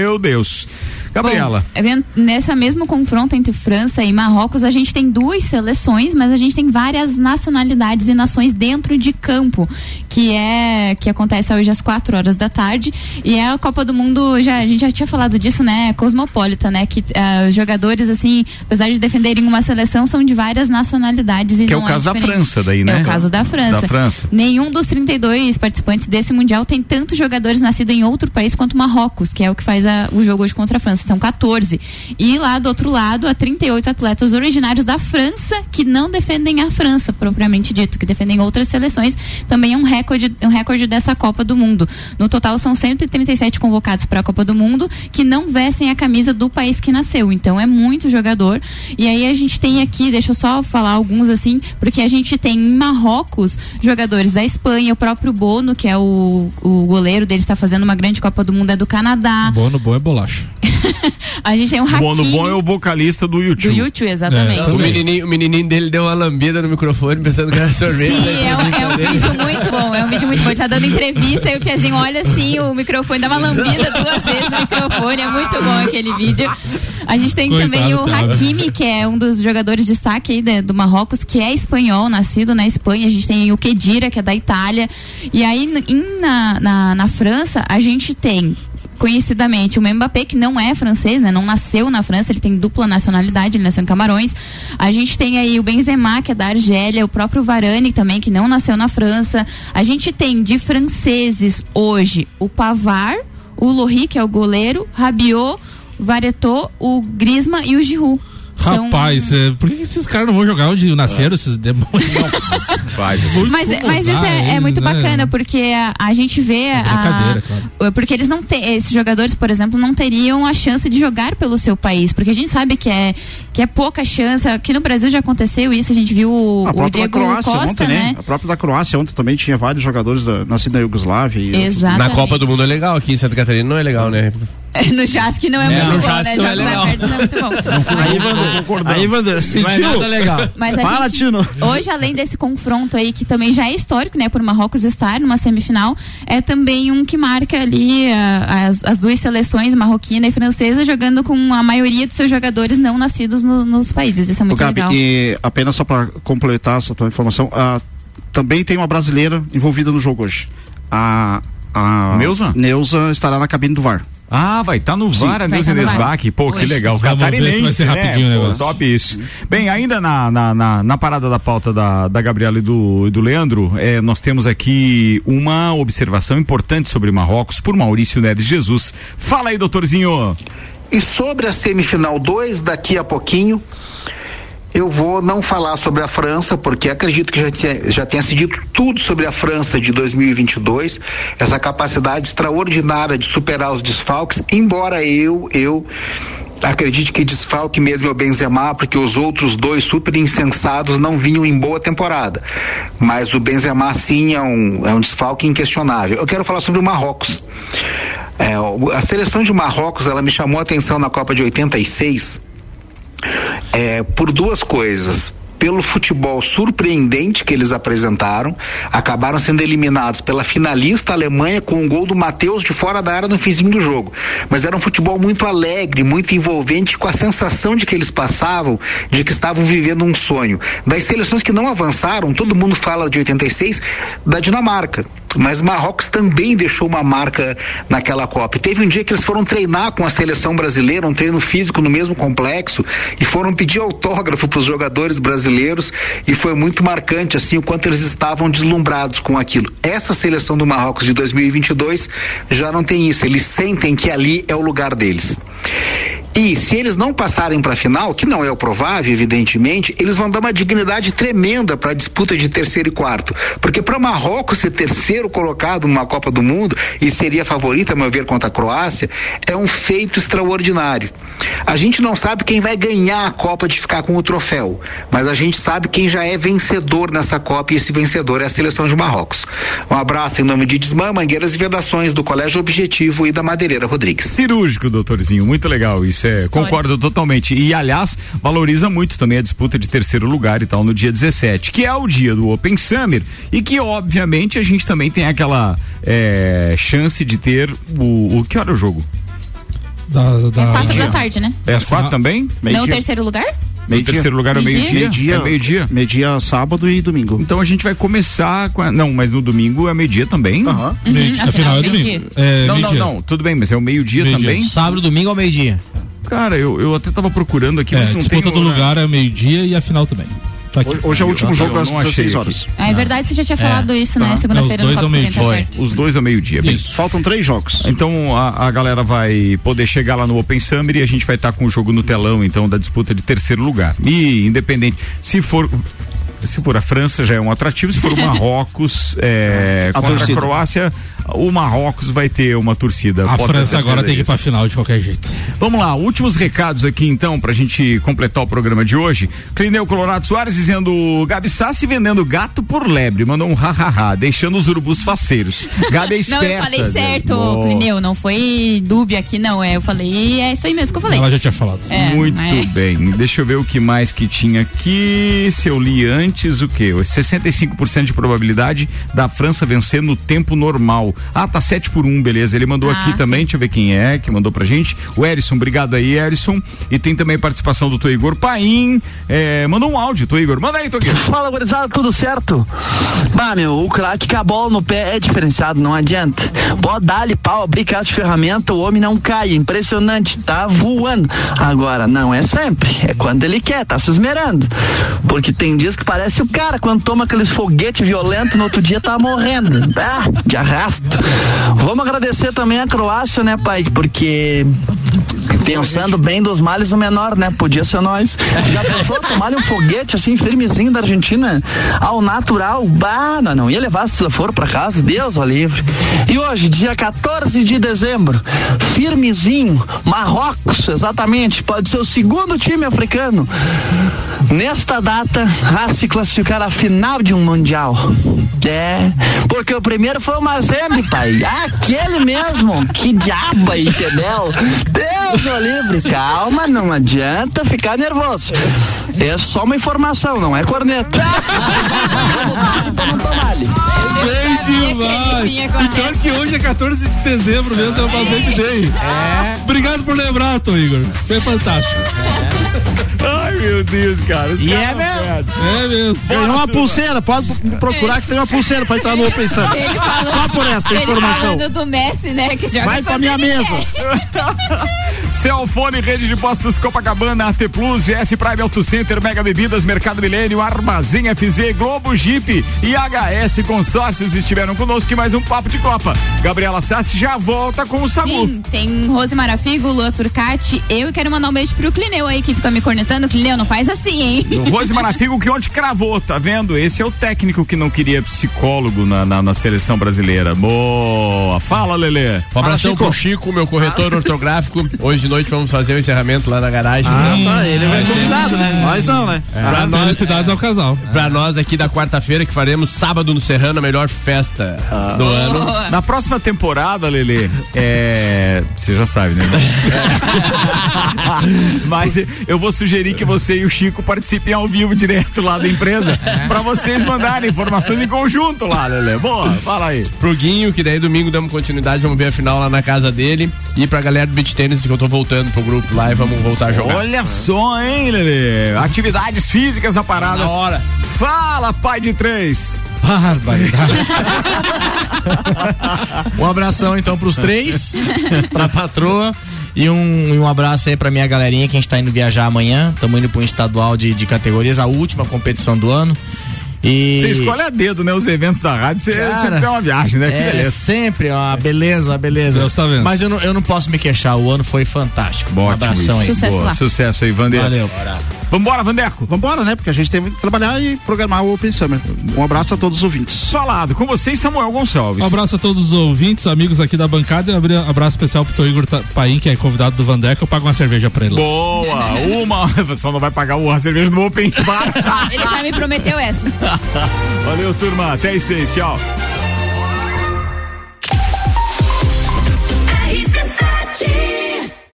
B: Meu Deus. Gabriela.
I: Bom, event- nessa mesmo confronto entre França e Marrocos, a gente tem duas seleções, mas a gente tem várias nacionalidades e nações dentro de campo, que é que acontece hoje às quatro horas da tarde. E é a Copa do Mundo, já, a gente já tinha falado disso, né? Cosmopolita, né? Que ah, os jogadores, assim, apesar de defenderem uma seleção, são de várias nacionalidades. E
B: Que é o
I: não
B: caso da
I: diferente.
B: França daí, né?
I: É o caso da França.
B: Da França.
I: Nenhum dos 32 participantes desse Mundial tem tantos jogadores nascidos em outro país quanto Marrocos, que é o que faz a- o jogo hoje contra a França. São 14. E lá do outro lado, há 38 atletas originários da França que não defendem a França, propriamente dito, que defendem outras seleções. Também é um recorde, um recorde dessa Copa do Mundo. No total, são 137 convocados para a Copa do Mundo que não vestem a camisa do país que nasceu. Então é muito jogador. E aí a gente tem aqui, deixa eu só falar alguns assim, porque a gente tem em Marrocos jogadores da Espanha, o próprio Bono, que é o, o goleiro dele, está fazendo uma grande Copa do Mundo, é do Canadá.
C: Bom no bom é bolacha.
I: A gente tem
B: no
I: Hakimi
B: bom é o vocalista do
I: do
B: YouTube.
I: YouTube, exatamente.
D: O menininho, o menininho dele deu uma lambida no microfone pensando que era sorvete.
I: Sim,
D: né?
I: é, um- é um vídeo muito bom, é um vídeo muito bom. Ele tá dando entrevista e o Piazinho olha assim, o microfone dá uma lambida duas vezes no microfone, é muito bom aquele vídeo. A gente tem
C: Coitado,
I: também o
C: cara.
I: Hakimi, que é um dos jogadores de destaque aí de- do Marrocos, que é espanhol, nascido na Espanha. A gente tem o Kedira, que é da Itália. E aí, n- em- na, na, na França, a gente tem conhecidamente o Mbappé, que não é francês, né? Não nasceu na França, ele tem dupla nacionalidade, ele nasceu em Camarões. A gente tem aí o Benzema, que é da Argélia, o próprio Varane também, que não nasceu na França. A gente tem de franceses hoje o Pavar, o Lohri, que é o goleiro, Rabiot, Varetot, o Grisma e o Giroud. São-
C: Rapaz, é, por que esses caras não vão jogar onde nasceram esses demônios?
B: Faz.
I: Mas, mas isso é, é muito bacana, porque a, a gente vê a,
C: brincadeira, claro.
I: porque eles não têm, esses jogadores, por exemplo, não teriam a chance de jogar pelo seu país, porque a gente sabe que é, que é pouca chance. Aqui no Brasil já aconteceu isso, a gente viu o,
G: A
I: o Diego
G: da Croácia
I: Costa,
G: ontem,
I: né?
G: A própria da Croácia ontem também tinha vários jogadores da, nascidos na Iugoslávia. E
I: Exatamente.
D: Na Copa do Mundo é legal, aqui em Santa Catarina não é legal, né?
I: No Jasque não é,
D: É,
I: muito bom, né?
D: não é
I: Jogos
D: legal.
I: abertos não é muito bom.
G: Aí, Wander, aí, Wander, sentiu?
I: Mas a
G: Fala,
I: gente,
G: Tino.
I: hoje, além desse confronto aí, que também já é histórico, né, por Marrocos estar numa semifinal, é também um que marca ali ah, as, as duas seleções, marroquina e francesa, jogando com a maioria dos seus jogadores não nascidos no- nos países. Isso é
G: Ô,
I: muito
G: Gabi,
I: legal.
G: e apenas só para completar essa tua informação, ah, também tem uma brasileira envolvida no jogo hoje. A, a
B: Neuza?
G: Neuza estará na cabine do VAR.
B: Ah, vai estar no
G: Sim.
B: VAR a
G: Vai
B: Neuza
G: tá.
B: Nesbach. Pô, que
G: Hoje.
B: legal.
C: Vamos ver se vai
B: Catarinense,
C: ser
B: né?
C: rapidinho
B: Pô,
C: negócio.
B: top isso. Bem, ainda na, na, na, na parada da pauta da, da Gabriela e do, e do Leandro, eh, nós temos aqui uma observação importante sobre Marrocos por Maurício Neres Jesus. Fala aí, doutorzinho.
F: E sobre a semifinal 2, daqui a pouquinho, eu vou não falar sobre a França, porque acredito que já, tinha, já tenha se dito tudo sobre a França de 2022, essa capacidade extraordinária de superar os desfalques, embora eu, eu acredite que desfalque mesmo é o Benzema, porque os outros dois super insensados não vinham em boa temporada. Mas o Benzema sim é um, é um desfalque inquestionável. Eu quero falar sobre o Marrocos. É, a seleção de Marrocos, ela me chamou a atenção na Copa de 86, é, por duas coisas. Pelo futebol surpreendente que eles apresentaram, acabaram sendo eliminados pela finalista Alemanha com um gol do Matheus de fora da área no finzinho do jogo. Mas era um futebol muito alegre, muito envolvente, com a sensação de que eles passavam de que estavam vivendo um sonho. Das seleções que não avançaram, todo mundo fala de 86, da Dinamarca
R: mas Marrocos também deixou uma marca naquela Copa. Teve um dia que eles foram treinar com a seleção brasileira, um treino físico no mesmo complexo, e foram pedir autógrafo para os jogadores brasileiros, e foi muito marcante assim o quanto eles estavam deslumbrados com aquilo. Essa seleção do Marrocos de 2022 já não tem isso, eles sentem que ali é o lugar deles. E se eles não passarem para a final, que não é o provável, evidentemente, eles vão dar uma dignidade tremenda para a disputa de terceiro e quarto. Porque para Marrocos ser terceiro colocado numa Copa do Mundo e seria favorita, a meu ver, contra a Croácia, é um feito extraordinário. A gente não sabe quem vai ganhar a Copa de ficar com o troféu, mas a gente sabe quem já é vencedor nessa Copa e esse vencedor é a seleção de Marrocos. Um abraço em nome de Desmã, Mangueiras e Vedações do Colégio Objetivo e da Madeireira Rodrigues.
B: Cirúrgico, doutorzinho, muito legal isso, é, concordo totalmente. E aliás, valoriza muito também a disputa de terceiro lugar e tal no dia 17, que é o dia do Open Summer e que obviamente a gente também tem aquela é, chance de ter o, o que hora é o jogo?
C: Da, da...
I: É quatro da tarde, né?
B: É às quatro também?
I: Não o terceiro lugar?
B: Meio terceiro lugar é
I: Meio-dia?
B: meio-dia? É meio-dia?
G: Meio-dia sábado e domingo.
B: Então a gente vai começar com a, Não, mas no domingo é meio-dia também? Aham.
I: Uhum, Meio-dia. afinal é domingo.
B: É, não, não, não, tudo bem, mas é o meio-dia
H: Meio-dia.
B: também?
H: Sábado, domingo ou meio-dia?
B: Cara, eu, eu até tava procurando aqui,
C: É,
B: mas não
C: disputa
B: tem
C: do lugar é meio-dia e a final também. Tá aqui.
G: Hoje é o último
B: Eu-
G: jogo
B: eu
G: às
B: não achei
G: 16
B: aqui.
G: horas.
I: Ah, é verdade, você já tinha falado isso, né?
B: Tá.
I: Segunda-feira no Copa 100, tá certo.
B: Os dois ao meio-dia.
G: Faltam três jogos.
B: Então a, a galera vai poder chegar lá no Open Summer e a gente vai estar com o jogo no telão, então, da disputa de terceiro lugar. E independente, se for. Se for a França já é um atrativo, se for o Marrocos é,
G: A
B: contra a
G: torcida.
B: Croácia, o Marrocos vai ter uma torcida.
C: A França agora tem que ir pra final de qualquer jeito.
B: Vamos lá, últimos recados aqui então pra gente completar o programa de hoje. Clineu Colorado Soares dizendo Gabi Sassi vendendo gato por lebre, mandou um hahaha, deixando os urubus faceiros. Gabi é esperta.
I: Não, eu falei certo,
B: Boa.
I: Plineu, não foi dúbia aqui, não. É, eu falei, é isso aí mesmo que eu falei.
C: Ela já tinha falado.
I: É,
B: Muito
I: mas-
B: bem. Deixa eu ver o que mais que tinha aqui. Se eu li antes, o quê? 65% de probabilidade da França vencer no tempo normal. Ah, tá 7 por 1, beleza. Ele mandou
I: Ah,
B: aqui também, deixa eu ver quem é que mandou pra gente. O Erison, obrigado aí, Erison. E tem também participação do Tô Igor Paim. É, mandou um áudio, Tô Igor. Manda aí, Tô Igor.
S: Fala, gurizada, tudo certo? Bah, meu, o craque com a bola no pé é diferenciado, não adianta. Pode dar-lhe pau, abrir casa de ferramenta, o homem não cai, impressionante, tá voando. Agora, não é sempre, é quando ele quer, tá se esmerando. Porque tem dias que parece o cara quando toma aqueles foguete violento, no outro dia tá morrendo. Ah, de arrasto. Vamos agradecer também a Croácia, né, pai? Porque pensando bem dos males o menor, né? Podia ser nós. Já pensou tomar um foguete assim, firmezinho da Argentina ao natural? Bah, não, não ia levar se for pra casa, Deus o livre. E hoje, dia 14 de dezembro, firmezinho, Marrocos, exatamente, pode ser o segundo time africano nesta data a se classificar à final de um mundial. É, porque o primeiro foi o Mazembe, pai. Aquele mesmo. Que diabo entendeu? Deus o livre. Calma, não adianta ficar nervoso. É só uma informação, não é corneta.
C: Bem demais. E pior que hoje é 14 de dezembro mesmo, é o Mazembe Day. Obrigado por lembrar, Tom Igor. Foi fantástico.
B: Ai, meu Deus, cara.
G: E
B: caras
G: é mesmo.
B: são
C: É mesmo.
G: Ganhou uma pulseira, pode procurar que tem uma pulseira pra entrar no Open.
I: Ele falou-
G: Só por essa
I: ele
G: informação.
I: falando do Messi, né? Que joga
G: Vai pra minha
I: ele
G: mesa.
B: Celfone, Rede de Postos Copacabana, AT Plus, GS Prime Auto Center, Mega Bebidas, Mercado Milênio, Armazém FZ, Globo Jeep e HS Consórcios estiveram conosco em mais um Papo de Copa. Gabriela Sassi já volta com o Sagu.
I: Sim, tem Rose Marafigo, Lua Turcati, eu e quero mandar um beijo pro Clineu aí que fica me cornetando. Clineu, não faz assim, hein?
B: O Rose Marafigo que ontem cravou, tá vendo? Esse é o técnico que não queria psicólogo na, na, na seleção brasileira. Boa! Fala, Lelê.
D: Um abração
B: Fala,
D: pro Chico, meu corretor ortográfico. Hoje de noite vamos fazer o encerramento lá na garagem.
G: Ah, tá, ele vai convidado, né? Nós não, né?
D: Pra nós,
C: Felicidades ao casal.
D: pra nós aqui da quarta-feira, que faremos sábado no Serrano, a melhor festa do ano.
B: Na próxima temporada, Lelê, é. Você já sabe, né? Mas eu vou sugerir que você e o Chico participem ao vivo direto lá da empresa pra vocês mandarem informações em conjunto lá, Lelê. Boa, fala aí.
D: Pro Guinho, que daí domingo damos continuidade, vamos ver a final lá na casa dele. E pra galera do Beach Tênis, que eu tô voltando pro grupo lá e vamos voltar a jogar.
B: Olha só, hein, Lelê? Atividades físicas na parada.
D: Na hora.
B: Fala, pai de três.
H: Barbaridade. um abração então pros três, pra patroa. E um, e um abraço aí pra minha galerinha que a gente tá indo viajar amanhã. Estamos indo pra um estadual de, de categorias, a última competição do ano. E...
B: Você escolhe a dedo, né? Os eventos da rádio, você
H: Cara,
B: sempre tem uma viagem, né? Que
H: é,
B: beleza.
H: sempre, ó, beleza, beleza.
B: Deus tá vendo.
H: Mas eu não, eu não posso me queixar, o ano foi fantástico. um
B: Ótimo
H: abração
B: isso.
H: aí.
B: Boa. Sucesso aí, Vander.
H: Valeu.
B: Vambora, Vandeco.
G: Vambora, né? Porque a gente tem que trabalhar e programar o Open Summer. Um abraço a todos os ouvintes.
B: Falado, com vocês, Samuel Gonçalves.
C: Um abraço a todos os ouvintes, amigos aqui da bancada. E um abraço especial pro o Igor Paim, que é convidado do Vandeco. Eu pago uma cerveja pra ele.
B: Boa! Uma! Só não vai pagar uma cerveja no Open
I: ele já me prometeu essa.
B: Valeu, turma. Até às seis. Tchau.